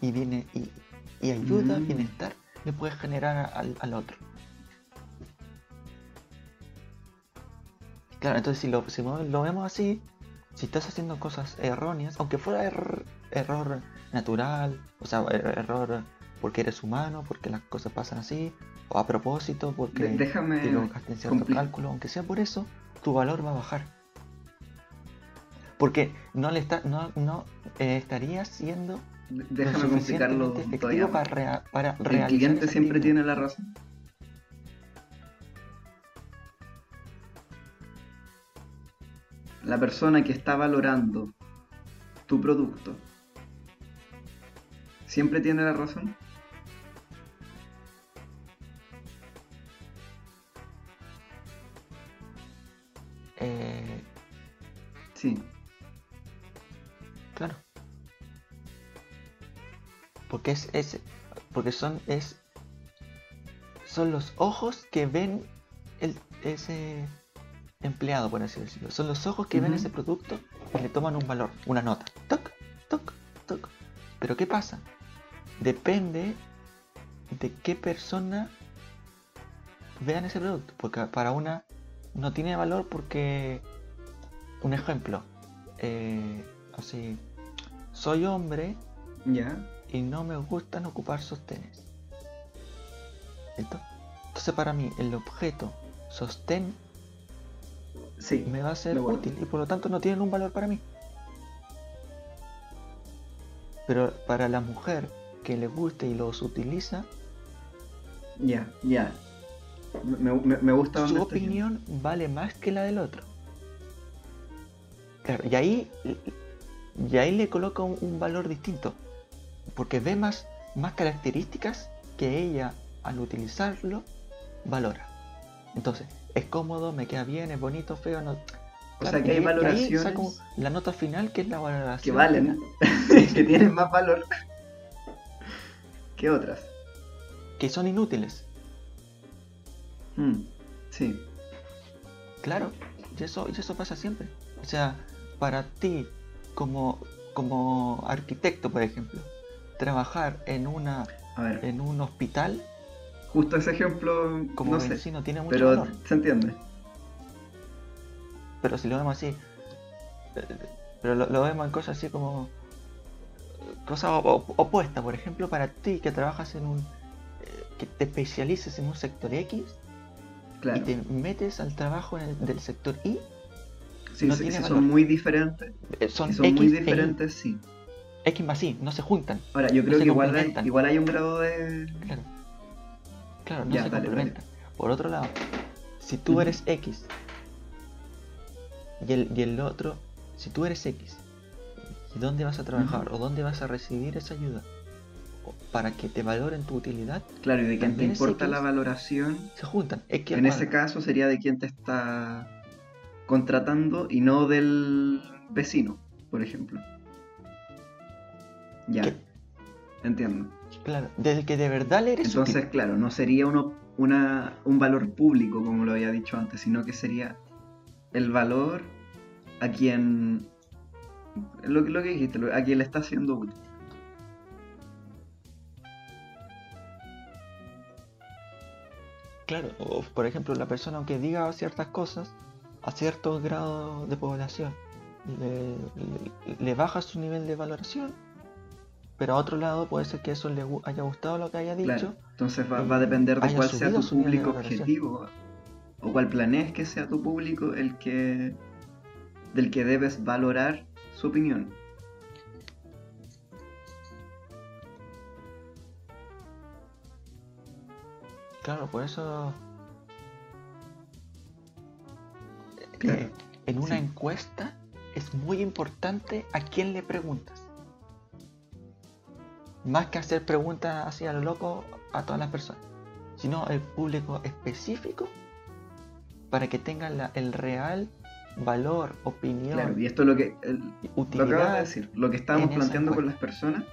S1: y, viene, y, y ayuda,
S2: Mm.
S1: bienestar le puedes generar al, al otro. Claro, entonces si lo, si lo vemos así, si estás haciendo cosas erróneas, aunque fuera error, error natural, o sea, er- error porque eres humano, porque las cosas pasan así, o a propósito, porque
S2: De- déjame
S1: te equivocaste en cierto cálculo, aunque sea por eso, tu valor va a bajar. Porque no le está, no, no eh, estarías siendo
S2: de- déjame complicarlo
S1: efectivo para, rea- para
S2: El
S1: realizar
S2: cliente siempre tiene la razón. La persona que está valorando tu producto siempre tiene la razón. Sí,
S1: claro. Porque es, es porque son es son los ojos que ven el, ese empleado, por así decirlo. Son los ojos que ven ese producto y le toman un valor, una nota. Toc, toc, toc. Pero ¿qué pasa? Depende de qué persona vean ese producto. Porque para una no tiene valor porque, un ejemplo, eh, así, soy hombre
S2: Ya.
S1: y no me gustan ocupar sostenes. Ento- Entonces para mí el objeto sostén
S2: Sí.
S1: me va a ser útil y por lo tanto no tienen un valor para mí. Pero para la mujer que le guste y los utiliza,
S2: Ya, ya. Me, me- me gusta
S1: su opinión vale más que la del otro. Claro, y ahí, y ahí le coloca un, un valor distinto. Porque ve más, más características que ella al utilizarlo valora. Entonces, es cómodo, me queda bien, es bonito, feo, no.
S2: O sea que hay
S1: ahí
S2: valoraciones
S1: saco la nota final que es la
S2: que
S1: valoración.
S2: valen,
S1: final, <laughs>
S2: que tienen más valor que otras.
S1: que son inútiles.
S2: Mm, Sí,
S1: Claro, y eso, y eso pasa siempre. O sea, para ti, como, como arquitecto, por ejemplo, trabajar en una en un hospital
S2: justo ese ejemplo,
S1: como
S2: no sé,
S1: vecino tiene mucho
S2: pero
S1: valor.
S2: se entiende.
S1: Pero si lo vemos así, pero lo, lo vemos en cosas así como cosas opuestas. Por ejemplo, para ti que trabajas en un eh, que te especialices en un sector X y te metes al trabajo el- del sector Y,
S2: sí,
S1: no
S2: sí,
S1: tiene
S2: sí,
S1: valor.
S2: son muy diferentes.
S1: eh, son,
S2: son
S1: X
S2: muy
S1: e
S2: diferentes, sí.
S1: X más Y, no se juntan.
S2: Ahora, yo creo que igual hay, igual hay un grado de...
S1: Claro. Claro, no
S2: Ya,
S1: se
S2: dale,
S1: complementan. Por otro lado, si tú eres X y el, y el otro, si tú eres X, ¿y dónde vas a trabajar o dónde vas a recibir esa ayuda? Para que te valoren tu utilidad,
S2: Claro, y de quién te importa
S1: X.
S2: la valoración,
S1: se juntan. X
S2: en ese caso sería de quien te está contratando y no del vecino, por ejemplo. Ya, entiendo.
S1: Claro, del que de verdad le eres
S2: Entonces,
S1: útil.
S2: claro, no sería uno, una, un valor público, como lo había dicho antes, sino que sería el valor a quien. Lo, lo que dijiste, a quien le está haciendo útil.
S1: Claro, o por ejemplo, la persona aunque diga ciertas cosas a cierto grado de población, le, le- le baja su nivel de valoración, pero a otro lado puede ser que eso le haya gustado lo que haya dicho.
S2: Claro, entonces va,
S1: y
S2: va a depender de cuál sea tu público objetivo o cuál planees que sea tu público el que del que debes valorar su opinión.
S1: Claro, por eso
S2: Claro,
S1: eh, en una
S2: sí.
S1: encuesta es muy importante a quién le preguntas. Más que hacer preguntas así a lo loco a todas las personas, sino el público específico para que tengan la- el real valor, opinión,
S2: Claro, y esto es lo que el- lo
S1: utilidad.
S2: acabas de decir, lo que estábamos planteando con las personas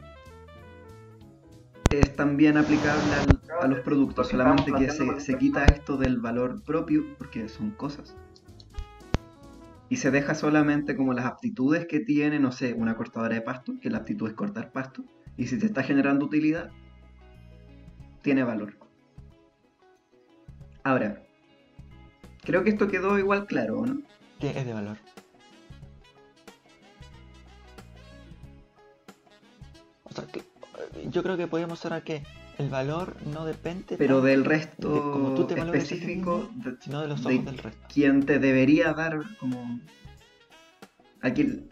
S2: es también aplicable al- a los productos, solamente que se, se quita esto del valor propio, porque son cosas, y se deja solamente como las aptitudes que tiene, no sé, una cortadora de pasto, que la aptitud es cortar pasto, y si te está generando utilidad, tiene valor. Ahora, creo que esto quedó igual claro, ¿o ¿no?
S1: que es de valor. O sea, yo creo que podríamos cerrar que el valor no depende
S2: Pero del
S1: de
S2: resto
S1: cómo tú te
S2: específico,
S1: mismo, sino de los
S2: de
S1: ojos del resto.
S2: quien te debería dar como aquí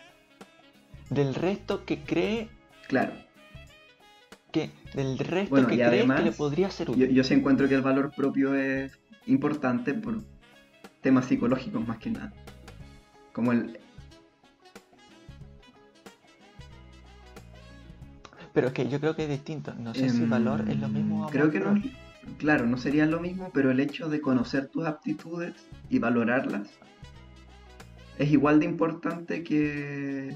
S1: Del resto que cree
S2: claro
S1: que del resto
S2: Bueno,
S1: que
S2: y
S1: cree
S2: además,
S1: que le podría ser
S2: yo,
S1: útil.
S2: yo sí encuentro que el valor propio es importante por temas psicológicos más que nada como el
S1: Pero es que yo creo que es distinto. No sé si
S2: em,
S1: valor es lo mismo.
S2: creo que no claro no sería lo mismo pero el hecho de conocer tus aptitudes y valorarlas es igual de importante que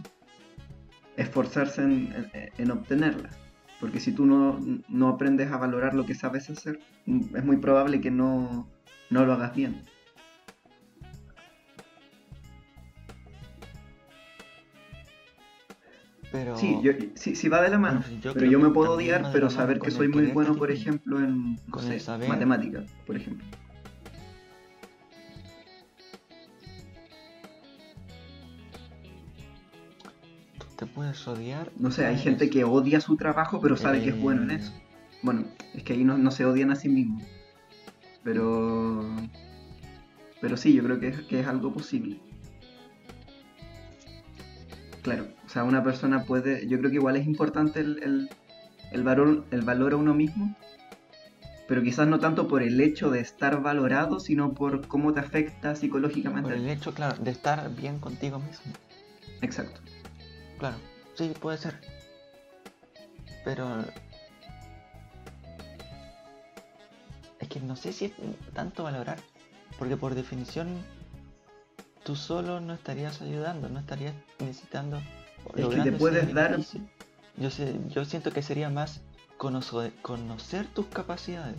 S2: esforzarse en, en- en obtenerlas Porque si tú no, no aprendes a valorar lo que sabes hacer, es muy probable que no, no lo hagas bien.
S1: Pero...
S2: Sí, yo, sí, sí va de la mano.
S1: Bueno, yo
S2: pero yo me puedo odiar, pero saber que soy muy bueno, por ejemplo, en no sé, matemáticas, por ejemplo.
S1: Tú te puedes odiar.
S2: No sé, hay gente que odia su trabajo, pero sabe que es bueno en
S1: Eh,
S2: eso. Bueno, es que ahí no, no se odian a sí mismos. Pero. Pero sí, yo creo que es, que es algo posible. Claro, sea, una persona puede. Yo creo que igual es importante el, el, el valor, el valor a uno mismo. Pero quizás no tanto por el hecho de estar valorado, sino por cómo te afecta psicológicamente.
S1: Por el hecho, claro, de estar bien contigo mismo.
S2: Exacto.
S1: Claro, sí, puede ser. Pero... Es que no sé si es tanto valorar. Porque por definición, tú solo no estarías ayudando, no estarías necesitando...
S2: te
S1: logrando ese
S2: puedes dar-.
S1: Yo, sé, yo siento que sería más conocer, conocer tus capacidades.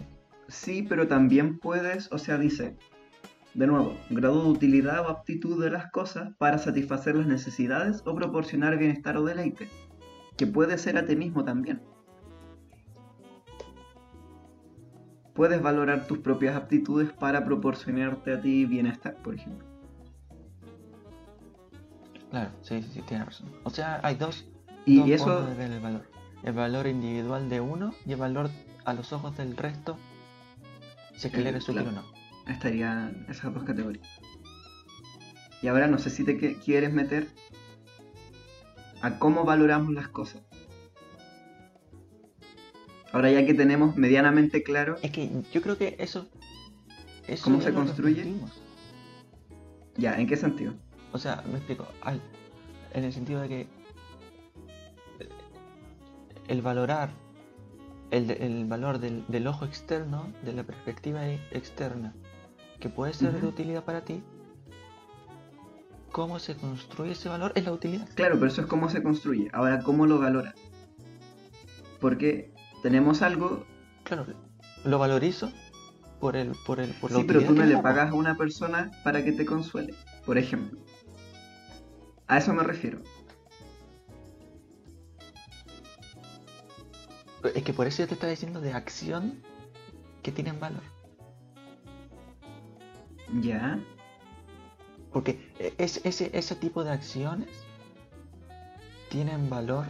S2: Sí, pero también puedes, o sea, dice, de nuevo, grado de utilidad o aptitud de las cosas para satisfacer las necesidades o proporcionar bienestar o deleite, que puede ser a ti mismo también. Puedes valorar tus propias aptitudes para proporcionarte a ti bienestar, por ejemplo.
S1: Claro, sí, sí, tienes razón. O sea, hay dos,
S2: Y
S1: dos
S2: eso,
S1: formas de ver el valor. El valor individual de uno y el valor a los ojos del resto, si es que
S2: Eh,
S1: le eres útil
S2: claro.
S1: o no.
S2: estarían esas dos categorías. Y ahora no sé si te quieres meter a cómo valoramos las cosas. Ahora ya que tenemos medianamente claro,
S1: Es que yo creo que eso... eso
S2: ¿Cómo se construye? ya, ¿en qué sentido?
S1: O sea, me explico. En el sentido de que el valorar el, el valor del, del ojo externo, de la perspectiva e- externa, que puede ser de utilidad para ti, cómo se construye ese valor es la utilidad.
S2: Claro, pero eso es cómo se construye. Ahora, ¿cómo lo valoras? Porque tenemos algo,
S1: Claro, lo valorizo por el por el por
S2: sí, pero tú no le pagas a una persona para que te consuele, por ejemplo. A eso me refiero.
S1: Es que por eso yo te estaba diciendo de acción que tienen valor.
S2: Ya,
S1: Porque e- es, ese, ese tipo de acciones tienen valor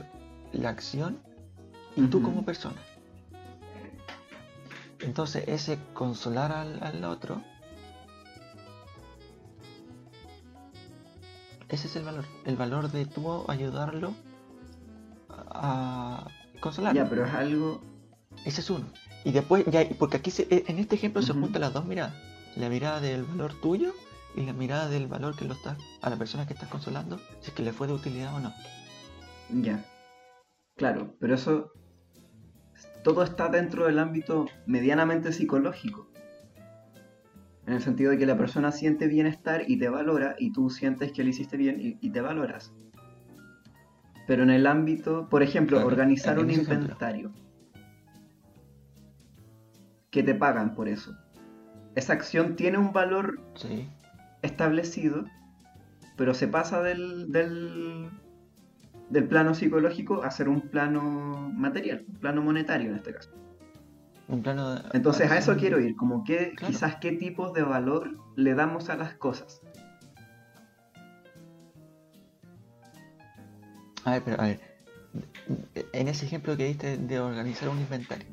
S1: la acción y tú como persona. Entonces ese consolar al, al otro, ese es el valor. El valor de tú ayudarlo a consolarlo.
S2: ya, pero es algo
S1: Ese es uno. Y después, ya, porque aquí se- en este ejemplo se juntan las dos miradas. La mirada del valor tuyo y la mirada del valor que lo estás a la persona que estás consolando, si es que le fue de utilidad o no.
S2: Ya. Claro, pero eso todo está dentro del ámbito medianamente psicológico. En el sentido de que la persona siente bienestar y te valora y tú sientes que le hiciste bien y, y te valoras. Pero en el ámbito, por ejemplo,
S1: Claro,
S2: organizar un
S1: ejemplo.
S2: inventario. Que te pagan por eso. Esa acción tiene un valor
S1: Sí.
S2: establecido, pero se pasa del, del, del plano psicológico a ser un plano material, un plano monetario en este caso.
S1: Un plano de
S2: Entonces a eso quiero ir, como que
S1: Claro.
S2: quizás qué tipos de valor le damos a las cosas.
S1: A ver, pero a ver. En ese ejemplo que diste de organizar un inventario,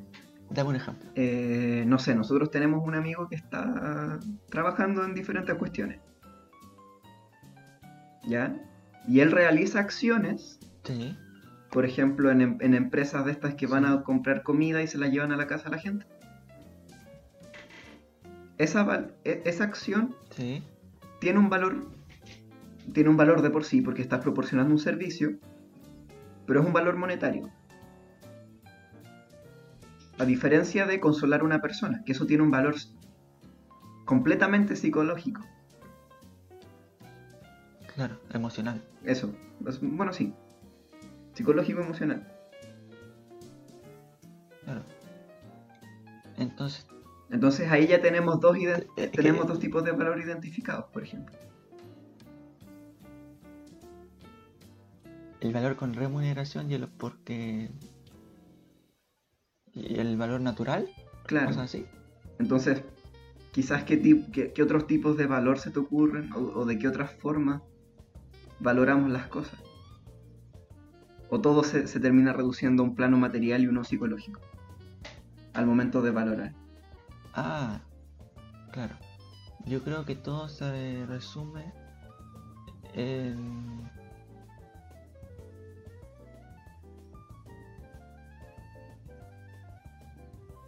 S1: dame un ejemplo.
S2: Eh, no sé, nosotros tenemos un amigo que está trabajando en diferentes cuestiones. ¿Ya? Y él realiza acciones
S1: Sí.
S2: Por ejemplo, en, em- en empresas de estas que van a comprar comida y se la llevan a la casa a la gente. Esa, e- esa acción
S1: Sí.
S2: tiene un valor, tiene un valor de por sí porque estás proporcionando un servicio, pero es un valor monetario. A diferencia de consolar a una persona, que eso tiene un valor completamente psicológico.
S1: Claro, emocional.
S2: Eso, es- bueno, sí. Psicológico emocional.
S1: Claro. Entonces,
S2: Entonces ahí ya tenemos dos,
S1: Eh,
S2: tenemos dos tipos de valor identificados, por ejemplo.
S1: el valor con remuneración y el porque. Y el valor natural,
S2: Claro.
S1: cosas así.
S2: Entonces, quizás qué, tip- qué, qué otros tipos de valor se te ocurren o, o de qué otras formas valoramos las cosas. O todo se, se termina reduciendo a un plano material y uno psicológico al momento de valorar.
S1: Ah, claro. Yo creo que todo se resume en.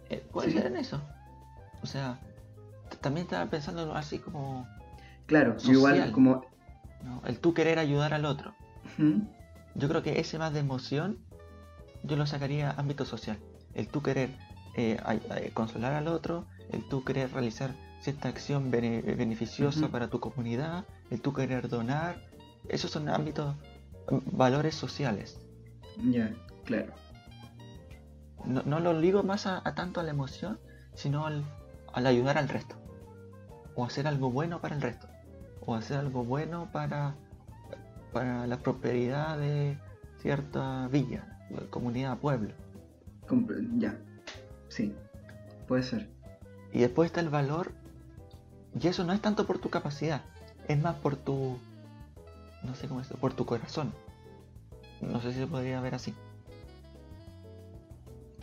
S1: Eh, puede
S2: Sí.
S1: ser en eso. O sea, también estaba pensando así como
S2: Claro, igual como...
S1: ¿no? el tú querer ayudar al otro.
S2: Ujú,
S1: Yo creo que ese más de emoción yo lo sacaría a ámbito social. El tú querer eh, ay- consolar al otro, el tú querer realizar cierta acción bene- beneficiosa para tu comunidad, el tú querer donar. Esos son ámbitos, mm, valores sociales.
S2: Ya, claro.
S1: No, no lo ligo más a, a tanto a la emoción, sino al, al ayudar al resto. O hacer algo bueno para el resto. O hacer algo bueno para, para la prosperidad de cierta villa, comunidad, pueblo.
S2: Ya. Sí, puede ser.
S1: Y después está el valor. Y eso no es tanto por tu capacidad, es más por tu. No sé cómo decirlo, por tu corazón. No sé si se podría ver así.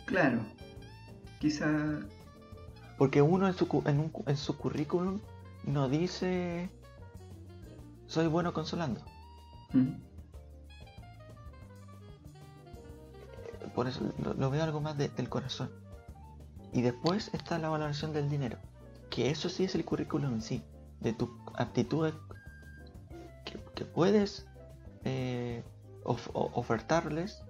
S2: Claro. Quizá...
S1: Porque uno en su, en, un en su currículum no dice. Soy bueno consolando. Por eso lo, lo veo algo más de- del corazón. Y después está la valoración del dinero. Que eso sí es el currículum en sí. De tus aptitudes que, que puedes eh, of- ofertarles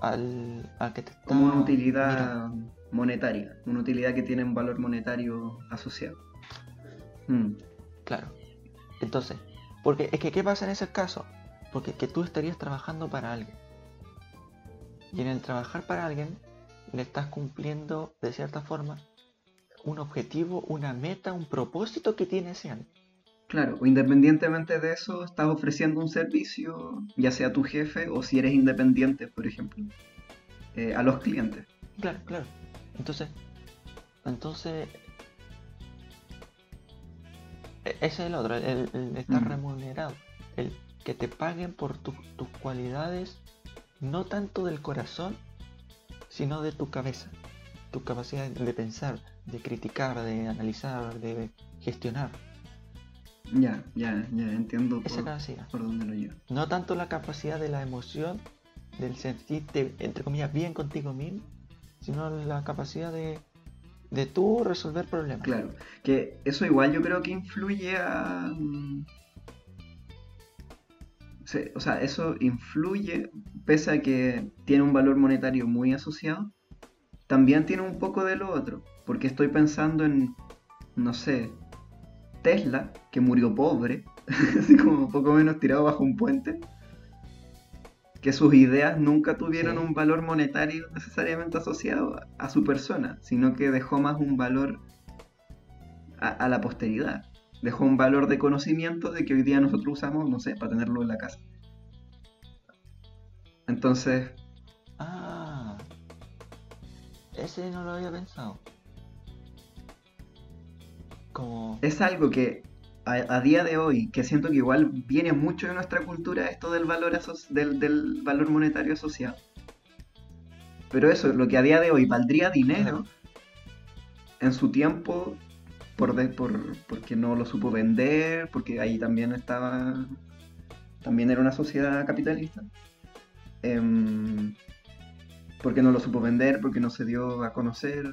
S1: al, al que te está
S2: Como una utilidad
S1: mirando.
S2: monetaria. Una utilidad que tiene un valor monetario asociado. Mm,
S1: Claro. Entonces, porque es que ¿qué pasa en ese caso? Porque que tú estarías trabajando para alguien. Y en el trabajar para alguien le estás cumpliendo de cierta forma un objetivo, una meta, un propósito que tiene ese alguien.
S2: Claro, o independientemente de eso, estás ofreciendo un servicio, ya sea tu jefe o si eres independiente, por ejemplo, eh, a los clientes.
S1: Claro, claro. Entonces, entonces ese es el otro, el, el estar
S2: Mm.
S1: remunerado, el que te paguen por tu- tus cualidades, no tanto del corazón, sino de tu cabeza, tu capacidad de pensar, de criticar, de analizar, de gestionar,
S2: Ya, ya, ya entiendo
S1: esa
S2: por,
S1: capacidad.
S2: por dónde lo llevo.
S1: No tanto la capacidad de la emoción, del sentirte, entre comillas, bien contigo mismo, sino la capacidad de, de tú resolver problemas.
S2: Claro, que eso igual yo creo que influye a... mm, o sea, eso influye, pese a que tiene un valor monetario muy asociado, también tiene un poco de lo otro, porque estoy pensando en, no sé, Tesla, que murió pobre, <laughs> así como poco menos tirado bajo un puente, que sus ideas nunca tuvieron
S1: Sí.
S2: un valor monetario necesariamente asociado a, a su persona, sino que dejó más un valor a, a la posteridad. Dejó un valor de conocimiento de que hoy día nosotros usamos, no sé, para tenerlo en la casa. Entonces,
S1: Ah, ese no lo había pensado. Como,
S2: es algo que a, a día de hoy, que siento que igual viene mucho de nuestra cultura esto del valor, aso- del, del valor monetario asociado. Pero eso, lo que a día de hoy valdría dinero, en su tiempo, por, de- por porque no lo supo vender, porque ahí también estaba, también era una sociedad capitalista. Em, porque no lo supo vender, porque no se dio a conocer,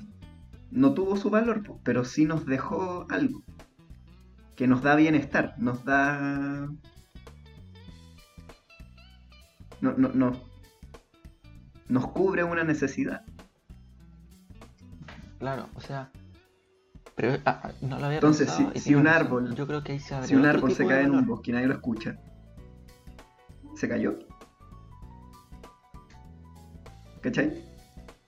S2: no tuvo su valor, pero sí nos dejó algo que nos da bienestar, nos da... No, no, no. Nos cubre una necesidad.
S1: claro, o sea, pero ah, ah, no lo había
S2: Entonces,
S1: pensado.
S2: si- si un
S1: razón.
S2: árbol-
S1: yo creo que ahí se abre
S2: Si un árbol se cae en un bosque y nadie lo escucha, ¿se cayó? ¿Cachai?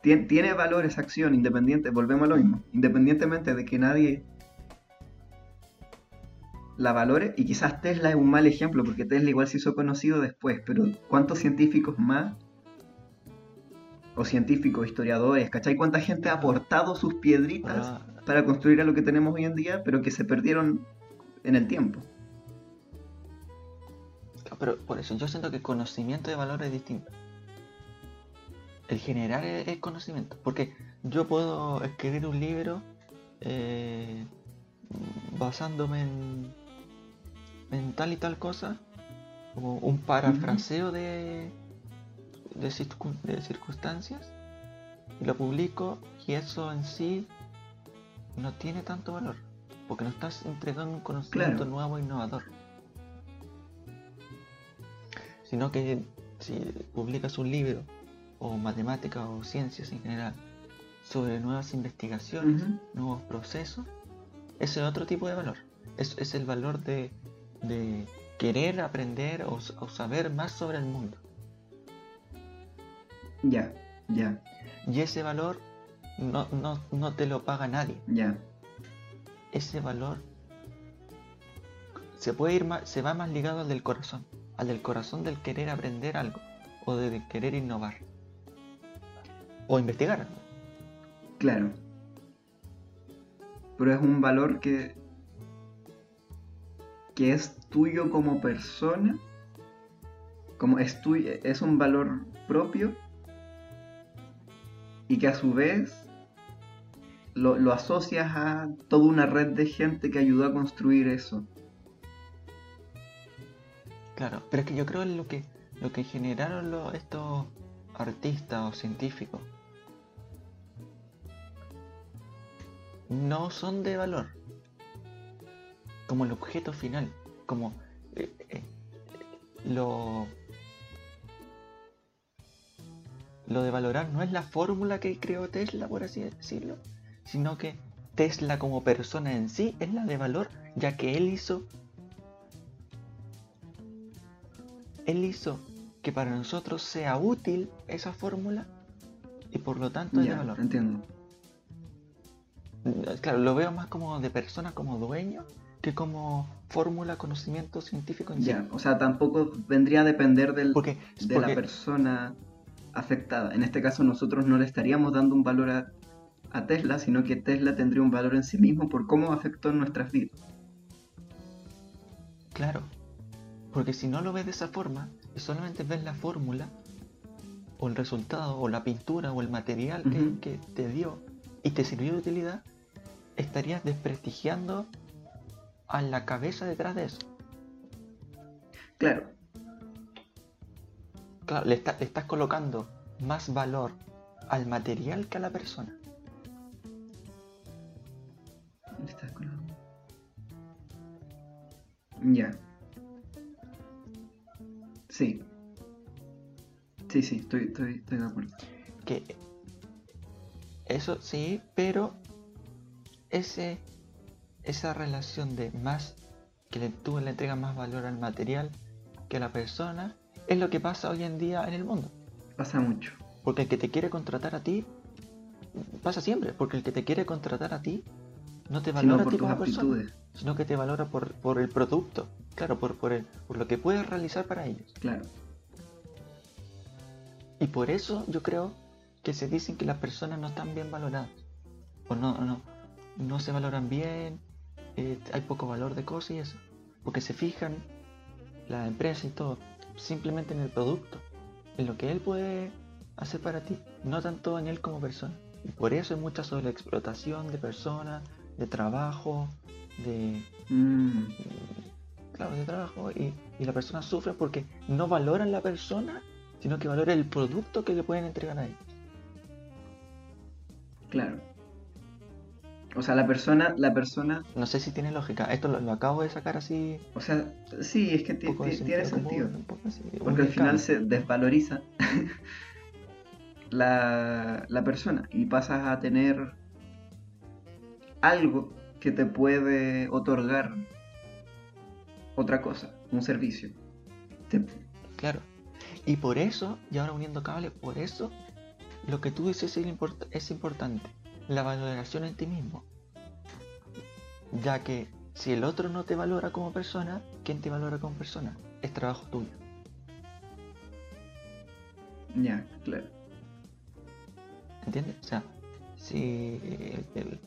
S2: Tien- tiene valor esa acción independiente, volvemos a lo mismo, independientemente de que nadie la valore, y quizás Tesla es un mal ejemplo, porque Tesla igual se hizo conocido después, pero ¿cuántos científicos más? O científicos, historiadores, ¿cachai? ¿Cuánta gente ha aportado sus piedritas
S1: Ah,
S2: para construir a lo que tenemos hoy en día, pero que se perdieron en el tiempo?
S1: pero por eso yo siento que el conocimiento de valor es distinto. El generar es, es conocimiento. Porque yo puedo escribir un libro eh, basándome en, en tal y tal cosa, como un parafraseo de, de, circun- de circunstancias, y lo publico, y eso en sí no tiene tanto valor. Porque no estás entregando un conocimiento
S2: Claro.
S1: nuevo e innovador. Sino que si publicas un libro, o matemáticas o ciencias en general, sobre nuevas investigaciones, nuevos procesos, ese es otro tipo de valor. Es, es el valor de, de querer aprender o, saber más sobre el mundo.
S2: Ya, ya,
S1: Y ese valor no, no, no te lo paga nadie.
S2: ya.
S1: Ese valor se puede ir más, se va más ligado al del corazón, al del corazón del querer aprender algo o de querer innovar o investigar.
S2: Claro. Pero es un valor que, que es tuyo como persona. Como es tuyo, es un valor propio. Y que a su vez lo, asocias a toda una red de gente que ayudó a construir eso.
S1: Claro, pero es que yo creo lo que lo que generaron estos artistas o científicos no son de valor. Como el objeto final, como eh, eh, lo lo de valorar no es la fórmula que creó Tesla, por así decirlo, sino que Tesla como persona en sí es la de valor, ya que él hizo él hizo que para nosotros sea útil esa fórmula y por lo tanto es de valor.
S2: entiendo.
S1: Claro, lo veo más como de persona, como dueño, que como fórmula, conocimiento científico en sí.
S2: Ya, o sea, tampoco vendría a depender del,
S1: Porque,
S2: de
S1: porque-
S2: la persona afectada. En este caso nosotros no le estaríamos dando un valor a, a Tesla, sino que Tesla tendría un valor en sí mismo por cómo afectó nuestras vidas.
S1: Claro. Porque si no lo ves de esa forma y solamente ves la fórmula, o el resultado, o la pintura, o el material que te dio y te sirvió de utilidad, estarías desprestigiando a la cabeza detrás de eso.
S2: Claro,
S1: Claro, le, está- le estás colocando más valor al material que a la persona.
S2: Ya. Sí. Sí, sí, estoy, estoy, estoy de acuerdo.
S1: Que eso sí, pero ese esa relación de más que le, tú le entregas más valor al material que a la persona es lo que pasa hoy en día en el mundo.
S2: Pasa mucho.
S1: Porque el que te quiere contratar a ti pasa siempre, porque el que te quiere contratar a ti no te valora a
S2: por
S1: ti
S2: tus
S1: como persona, sino que te valora por, por el producto, claro, por, por, el, por lo que puedes realizar para ellos.
S2: Claro.
S1: Y por eso yo creo que se dicen que las personas no están bien valoradas. O no, no, no se valoran bien, eh, hay poco valor de cosas y eso. Porque se fijan la empresa y todo, simplemente en el producto, en lo que él puede hacer para ti, no tanto en él como persona. Y por eso hay mucha sobreexplotación de personas, de trabajo, de,
S2: Mm,
S1: claro, de trabajo y, y la persona sufre porque no valoran la persona, sino que valoran el producto que le pueden entregar a ellos.
S2: claro. O sea, la persona, la persona,
S1: No sé si tiene lógica. Esto lo, lo acabo de sacar así.
S2: o sea, sí, es que tiene
S1: sentido
S2: Porque al final se desvaloriza la, la persona y pasas a tener algo que te puede otorgar otra cosa, un servicio. Te-
S1: Claro. Y por eso, y ahora uniendo cables, por eso lo que tú dices es, import- es importante, la valoración en ti mismo. Ya que si el otro no te valora como persona, ¿quién te valora como persona? Es trabajo tuyo.
S2: Ya, claro.
S1: ¿Entiendes? O sea, si el- el-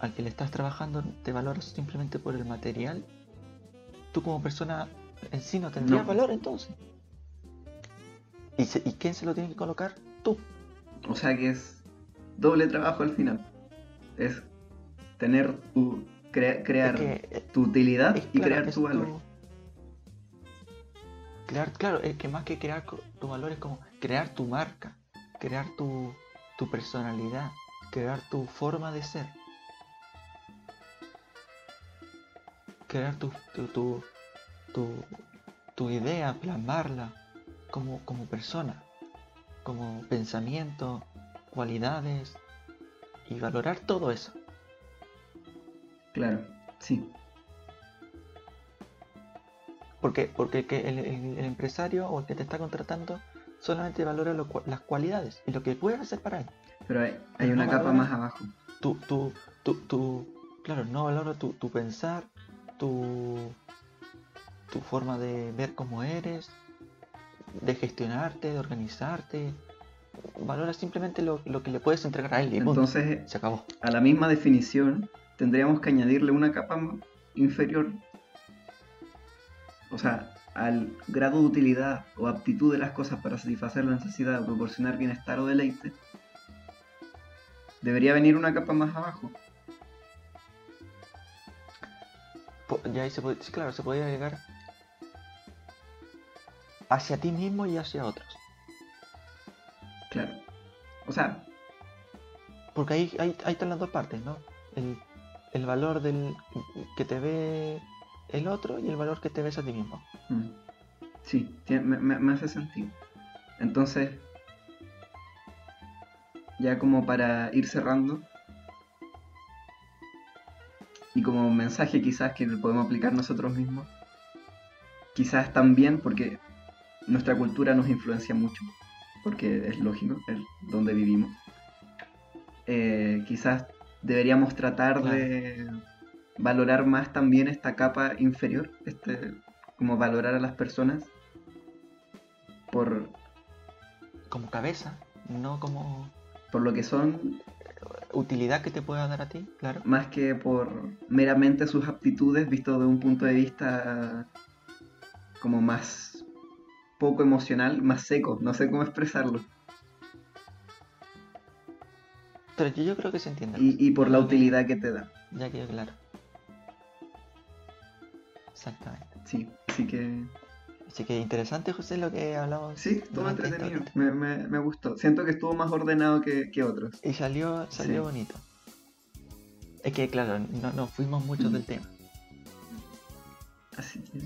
S1: al que le estás trabajando te valoras simplemente por el material, tú como persona en sí no tendrías
S2: No.
S1: valor entonces. ¿Y, se- ¿Y quién se lo tiene que colocar? Tú.
S2: O sea que es doble trabajo al final. Es tener tu. crea- crear
S1: Es que,
S2: tu utilidad
S1: es
S2: y
S1: claro,
S2: crear tu valor.
S1: Crear, claro, es que más que crear tu valor es como crear tu marca, crear tu, tu personalidad, crear tu forma de ser. Crear tu, tu, tu, tu- tu idea, plasmarla como, como persona, como pensamiento, cualidades y valorar todo eso.
S2: Claro, sí.
S1: Porque, porque que el, el- el empresario o el que te está contratando solamente valora lo las cualidades y lo que puedes hacer para él.
S2: Pero hay, hay
S1: No
S2: una capa más abajo.
S1: Tu, tu, tu, tu- claro, no valora tu, tu pensar, tu, tu forma de ver cómo eres, de gestionarte, de organizarte. Valora simplemente lo, lo que le puedes entregar a él y punto.
S2: Entonces,
S1: Se acabó.
S2: a la misma definición, tendríamos que añadirle una capa inferior. O sea, al grado de utilidad o aptitud de las cosas para satisfacer la necesidad o proporcionar bienestar o deleite, debería venir una capa más abajo.
S1: Ya ahí se puede, sí, claro, se podría llegar hacia ti mismo y hacia otros.
S2: O sea,
S1: Porque ahí, ahí, ahí están las dos partes, ¿no? El, el valor del que te ve el otro y el valor que te ves a ti mismo.
S2: mm, sí, me- me hace sentido. Entonces, ya como para ir cerrando, y como mensaje quizás que podemos aplicar nosotros mismos, quizás también porque nuestra cultura nos influencia mucho, porque es lógico, es donde vivimos. Eh, quizás deberíamos tratar de valorar más también esta capa inferior, este, como valorar a las personas por,
S1: Como cabeza, no como
S2: por lo que son,
S1: utilidad que te pueda dar a ti, claro.
S2: más que por meramente sus aptitudes, visto de un punto de vista como más poco emocional, más seco, no sé cómo expresarlo.
S1: Pero yo, yo creo que se entiende.
S2: Y, y por la utilidad que te da.
S1: Ya quedó claro. Exactamente.
S2: Sí, así que
S1: Así que interesante, José, lo que hablamos.
S2: sí, estuvo entretenido. Me, me- me gustó. Siento que estuvo más ordenado que, que otros.
S1: Y salió, salió
S2: Sí.
S1: bonito. Es que, claro, no, no fuimos mucho
S2: Mm.
S1: del tema.
S2: Así que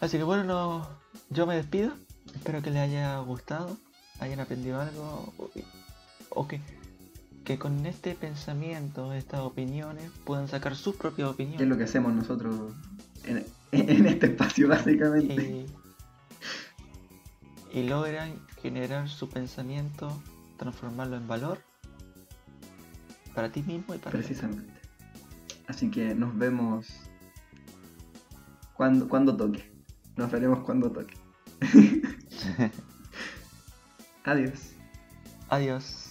S1: Así que bueno, no- yo me despido. Espero que les haya gustado, hayan aprendido algo o, que, que con este pensamiento, estas opiniones, puedan sacar sus propias
S2: es
S1: opiniones
S2: lo que hacemos nosotros en, en este espacio, básicamente.
S1: y, y logran generar su pensamiento, transformarlo en valor para ti mismo y para.
S2: Precisamente. Así que nos vemos cuando, cuando toque. Nos veremos cuando toque. <laughs> Adiós.
S1: Adiós.